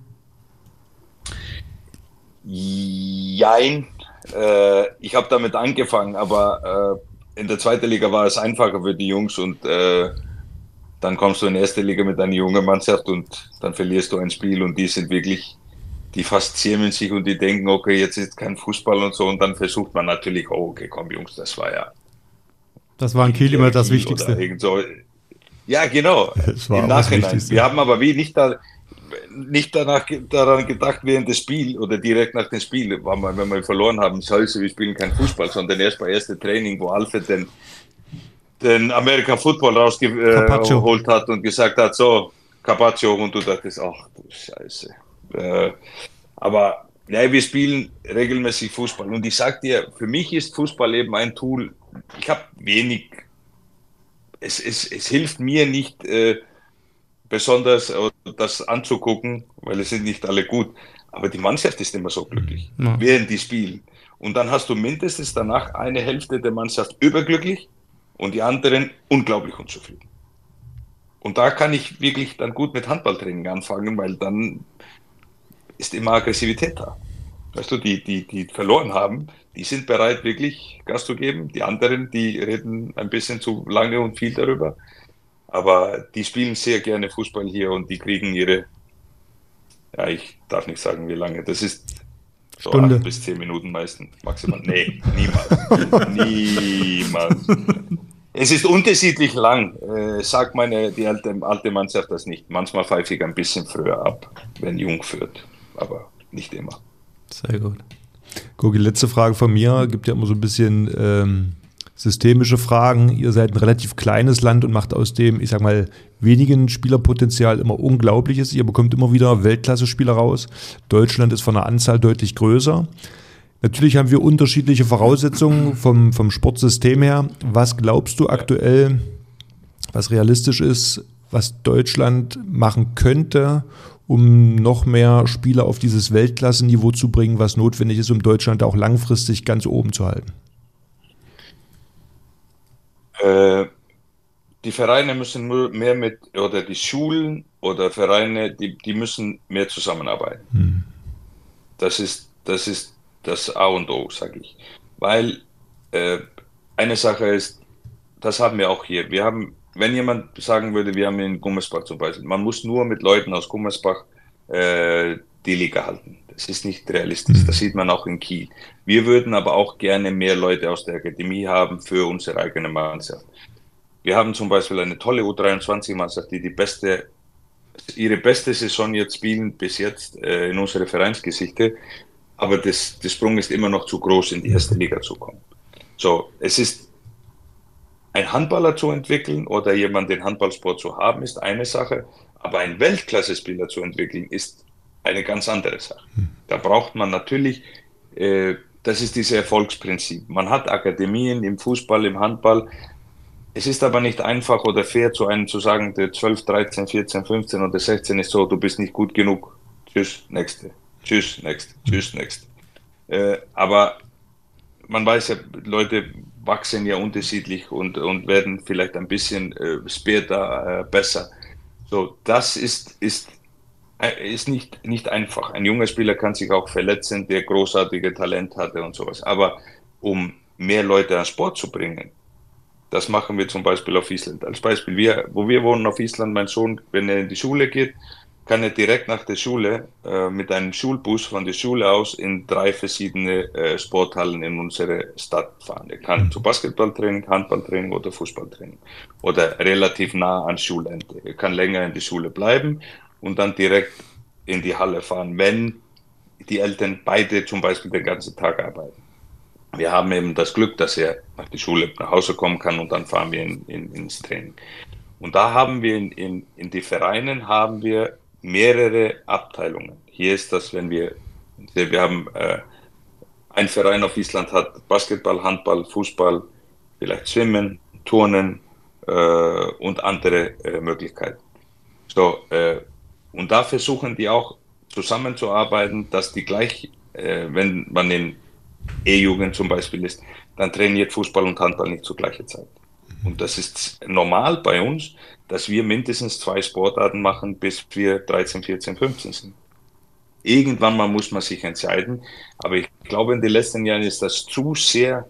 Jein. Äh, ich habe damit angefangen, aber äh, in der zweiten Liga war es einfacher für die Jungs und äh, dann kommst du in die erste Liga mit einer jungen Mannschaft und dann verlierst du ein Spiel und die sind wirklich, die zähmen sich und die denken, okay, jetzt ist kein Fußball und so und dann versucht man natürlich, oh, okay, komm Jungs, das war ja. Das war in Kiel immer das Wichtigste. So. Ja, genau. Im Nachhinein. Wir haben aber wie nicht da, nicht danach, daran gedacht während des Spiels oder direkt nach dem Spiel, wenn wir verloren haben, scheiße, wir spielen kein Fußball, sondern erst bei erste Training, wo Alfred den, den American Football rausgeholt äh, hat und gesagt hat, so, Carpaccio, und du dachtest, ach du Scheiße. Äh, aber ja, wir spielen regelmäßig Fußball und ich sag dir, für mich ist Fußball eben ein Tool, ich habe wenig, es, es, es hilft mir nicht, äh, besonders äh, das anzugucken, weil es sind nicht alle gut. Aber die Mannschaft ist immer so glücklich, ja. während die spielen. Und dann hast du mindestens danach eine Hälfte der Mannschaft überglücklich und die anderen unglaublich unzufrieden. Und da kann ich wirklich dann gut mit Handballtraining anfangen, weil dann ist immer Aggressivität da. Weißt du, die, die, die verloren haben, die sind bereit, wirklich Gas zu geben. Die anderen, die reden ein bisschen zu lange und viel darüber. Aber die spielen sehr gerne Fußball hier und die kriegen ihre, ja, ich darf nicht sagen, wie lange. Das ist so Stunde. acht bis zehn Minuten meistens, maximal. Nee, niemals. niemals. Es ist unterschiedlich lang, äh, sagt meine, die alte, alte Mannschaft das nicht. Manchmal pfeife ich ein bisschen früher ab, wenn Jung führt, aber nicht immer. Sehr gut. Gucki, letzte Frage von mir. Gibt ja immer so ein bisschen ähm, systemische Fragen. Ihr seid ein relativ kleines Land und macht aus dem, ich sag mal, wenigen Spielerpotenzial immer Unglaubliches. Ihr bekommt immer wieder Weltklasse-Spieler raus. Deutschland ist von der Anzahl deutlich größer. Natürlich haben wir unterschiedliche Voraussetzungen vom, vom Sportsystem her. Was glaubst du aktuell, was realistisch ist, was Deutschland machen könnte, um noch mehr Spieler auf dieses Weltklasse-Niveau zu bringen, was notwendig ist, um Deutschland auch langfristig ganz oben zu halten? Äh, die Vereine müssen mehr mit, oder die Schulen oder Vereine, die, die müssen mehr zusammenarbeiten. Hm. Das, ist, das ist das A und O, sage ich. Weil äh, eine Sache ist, das haben wir auch hier. Wir haben, wenn jemand sagen würde, wir haben in Gummersbach zum Beispiel, man muss nur mit Leuten aus Gummersbach äh, die Liga halten. Das ist nicht realistisch. Mhm. Das sieht man auch in Kiel. Wir würden aber auch gerne mehr Leute aus der Akademie haben für unsere eigene Mannschaft. Wir haben zum Beispiel eine tolle U23-Mannschaft, die die beste, ihre beste Saison jetzt spielen bis jetzt äh, in unserer Vereinsgeschichte. Aber das, der Sprung ist immer noch zu groß, in die erste Liga zu kommen. So, es ist ein Handballer zu entwickeln oder jemand den Handballsport zu haben, ist eine Sache. Aber ein Weltklasse-Spieler zu entwickeln, ist eine ganz andere Sache. Da braucht man natürlich, äh, das ist dieses Erfolgsprinzip. Man hat Akademien im Fußball, im Handball. Es ist aber nicht einfach oder fair zu einem zu sagen, der 12, 13, 14, 15 oder 16 ist so, du bist nicht gut genug. Tschüss, nächste. Tschüss, nächste. Tschüss, nächste. Äh, aber man weiß ja, Leute wachsen ja unterschiedlich und, und werden vielleicht ein bisschen äh, später äh, besser. So, das ist, ist äh, ist nicht, nicht einfach. Ein junger Spieler kann sich auch verletzen, der großartige Talent hatte und sowas. Aber um mehr Leute an Sport zu bringen, das machen wir zum Beispiel auf Island. Als Beispiel, wir, wo wir wohnen auf Island, mein Sohn, wenn er in die Schule geht, kann er direkt nach der Schule äh, mit einem Schulbus von der Schule aus in drei verschiedene äh, Sporthallen in unsere Stadt fahren. Er kann zu Basketballtraining, Handballtraining oder Fußballtraining oder relativ nah an Schulende. Er kann länger in der Schule bleiben und dann direkt in die Halle fahren, wenn die Eltern beide zum Beispiel den ganzen Tag arbeiten. Wir haben eben das Glück, dass er nach der Schule nach Hause kommen kann und dann fahren wir in, in, ins Training. Und da haben wir in, in, in die Vereinen haben wir mehrere Abteilungen. Hier ist das, wenn wir, wir haben äh, ein Verein auf Island hat Basketball, Handball, Fußball, vielleicht Schwimmen, Turnen äh, und andere äh, Möglichkeiten. So, äh, und da versuchen die auch zusammenzuarbeiten, dass die gleich, äh, wenn man in E-Jugend zum Beispiel ist, dann trainiert Fußball und Handball nicht zur gleichen Zeit. Und das ist normal bei uns, dass wir mindestens zwei Sportarten machen, bis wir 13, 14, 15 sind. Irgendwann mal muss man sich entscheiden. Aber ich glaube, in den letzten Jahren ist das zu sehr,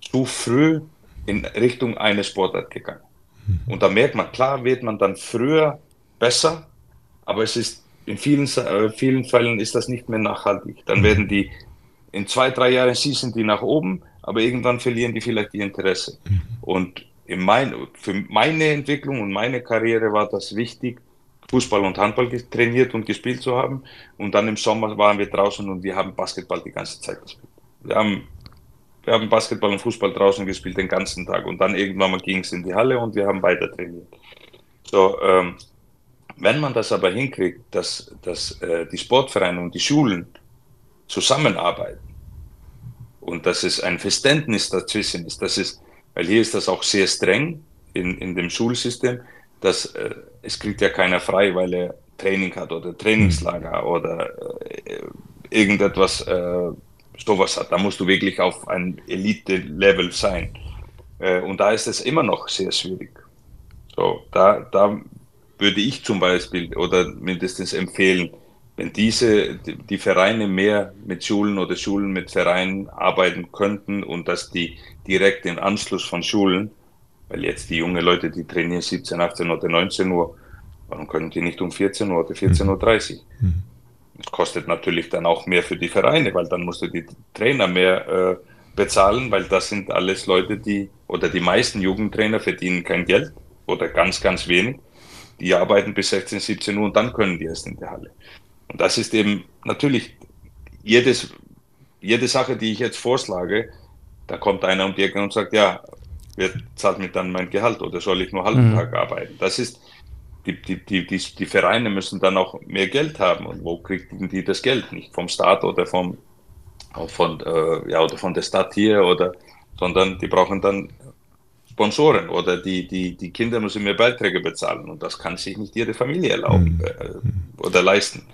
zu früh in Richtung einer Sportart gegangen. Und da merkt man, klar wird man dann früher besser, aber es ist in vielen, äh, vielen Fällen ist das nicht mehr nachhaltig. Dann werden die in zwei, drei Jahren schießen die nach oben, aber irgendwann verlieren die vielleicht ihr Interesse. Und in mein, für meine Entwicklung und meine Karriere war das wichtig, Fußball und Handball trainiert und gespielt zu haben. Und dann im Sommer waren wir draußen und wir haben Basketball die ganze Zeit gespielt. Wir haben, wir haben Basketball und Fußball draußen gespielt den ganzen Tag. Und dann irgendwann mal ging es in die Halle und wir haben weiter trainiert. So, ähm, wenn man das aber hinkriegt, dass, dass äh, die Sportvereine und die Schulen zusammenarbeiten und dass es ein Verständnis dazwischen ist, dass es, weil hier ist das auch sehr streng in, in dem Schulsystem, dass äh, es kriegt ja keiner frei, weil er Training hat oder Trainingslager mhm. oder äh, irgendetwas äh, sowas hat. Da musst du wirklich auf ein Elite-Level sein. Äh, und da ist es immer noch sehr schwierig. So, da, da würde ich zum Beispiel oder mindestens empfehlen, wenn diese, die Vereine mehr mit Schulen oder Schulen mit Vereinen arbeiten könnten und dass die direkt im Anschluss von Schulen weil jetzt die jungen Leute, die trainieren 17, 18 oder 19 Uhr, warum können die nicht um 14 Uhr oder 14.30 Uhr? Mhm. Das kostet natürlich dann auch mehr für die Vereine, weil dann musst du die Trainer mehr äh, bezahlen, weil das sind alles Leute, die, oder die meisten Jugendtrainer verdienen kein Geld oder ganz, ganz wenig. Die arbeiten bis 16, 17 Uhr und dann können die erst in die Halle. Und das ist eben natürlich jedes, jede Sache, die ich jetzt vorschlage, da kommt einer um die Ecke und sagt, ja, wer zahlt mir dann mein Gehalt oder soll ich nur halben mhm. Tag arbeiten? Das ist, die, die, die, die, die Vereine müssen dann auch mehr Geld haben. Und wo kriegen die das Geld? Nicht vom Staat oder vom, von, äh, ja, oder von der Stadt hier oder, sondern die brauchen dann Sponsoren oder die, die, die Kinder müssen mehr Beiträge bezahlen und das kann sich nicht ihre Familie erlauben mhm. äh, oder leisten.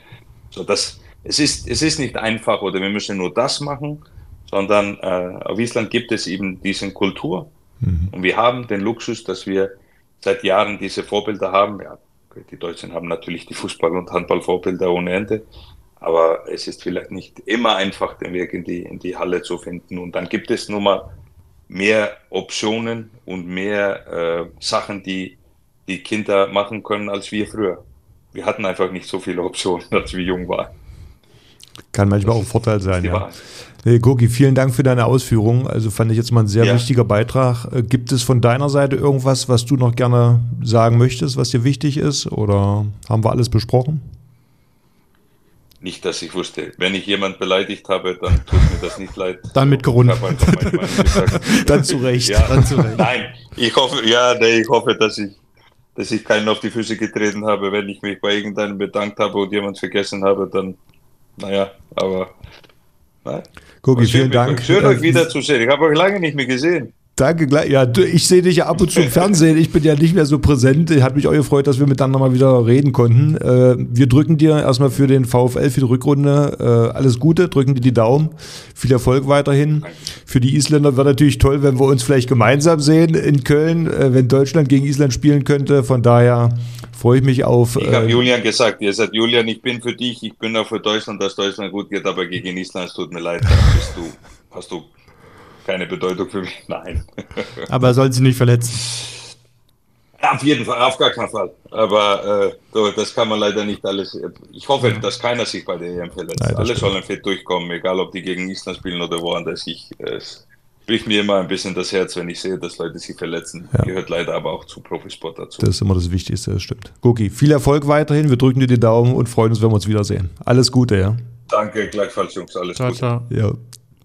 So, das, es, ist, es ist nicht einfach oder wir müssen nur das machen, sondern äh, auf Island gibt es eben diese Kultur Mhm. Und wir haben den Luxus, dass wir seit Jahren diese Vorbilder haben. Ja, die Deutschen haben natürlich die Fußball- und Handballvorbilder ohne Ende. Aber es ist vielleicht nicht immer einfach, den Weg in die, in die Halle zu finden. Und dann gibt es nun mal mehr Optionen und mehr äh, Sachen, die die Kinder machen können, als wir früher. Wir hatten einfach nicht so viele Optionen, als wir jung waren. Kann manchmal auch ein Vorteil sein, ja. Nee, Gogi, vielen Dank für deine Ausführungen. Also fand ich jetzt mal ein sehr ja. wichtiger Beitrag. Äh, gibt es von deiner Seite irgendwas, was du noch gerne sagen möchtest, was dir wichtig ist? Oder haben wir alles besprochen? Nicht, dass ich wusste. Wenn ich jemand beleidigt habe, dann tut mir das nicht leid. Dann mit Grund. dann zu Recht. Ja. Dann zu Recht. Nein, ich hoffe, ja, nee, ich hoffe, dass ich, dass ich keinen auf die Füße getreten habe. Wenn ich mich bei irgendeinem bedankt habe und jemand vergessen habe, dann, naja, aber nein. Gucki, vielen Dank. Schön, euch wiederzusehen. Ich habe euch lange nicht mehr gesehen. Danke, ja, ich sehe dich ja ab und zu im Fernsehen. Ich bin ja nicht mehr so präsent. Hat mich auch gefreut, dass wir miteinander mal wieder reden konnten. Äh, wir drücken dir erstmal für den VfL, für die Rückrunde äh, alles Gute, drücken dir die Daumen. Viel Erfolg weiterhin. Für die Isländer wäre natürlich toll, wenn wir uns vielleicht gemeinsam sehen in Köln, äh, wenn Deutschland gegen Island spielen könnte. Von daher freue ich mich auf. Ich habe Julian gesagt, ihr sagt, Julian, ich bin für dich, ich bin auch für Deutschland, dass Deutschland gut geht, aber gegen Island, es tut mir leid, bist du, hast du keine Bedeutung für mich. Nein. Aber er soll sich nicht verletzen. Auf jeden Fall, auf gar keinen Fall. Aber äh, das kann man leider nicht alles. Ich hoffe, ja. dass keiner sich bei der EM verletzt. Nein, Alle sollen fit durchkommen, egal ob die gegen Island spielen oder woanders. Ich, äh, es bricht mir immer ein bisschen das Herz, wenn ich sehe, dass Leute sich verletzen. Ja. Gehört leider aber auch zu Profisport dazu. Das ist immer das Wichtigste, das stimmt. Guki, viel Erfolg weiterhin. Wir drücken dir die Daumen und freuen uns, wenn wir uns wiedersehen. Alles Gute, ja. Danke, gleichfalls, Jungs. Alles ciao, Gute. Ciao. Ja.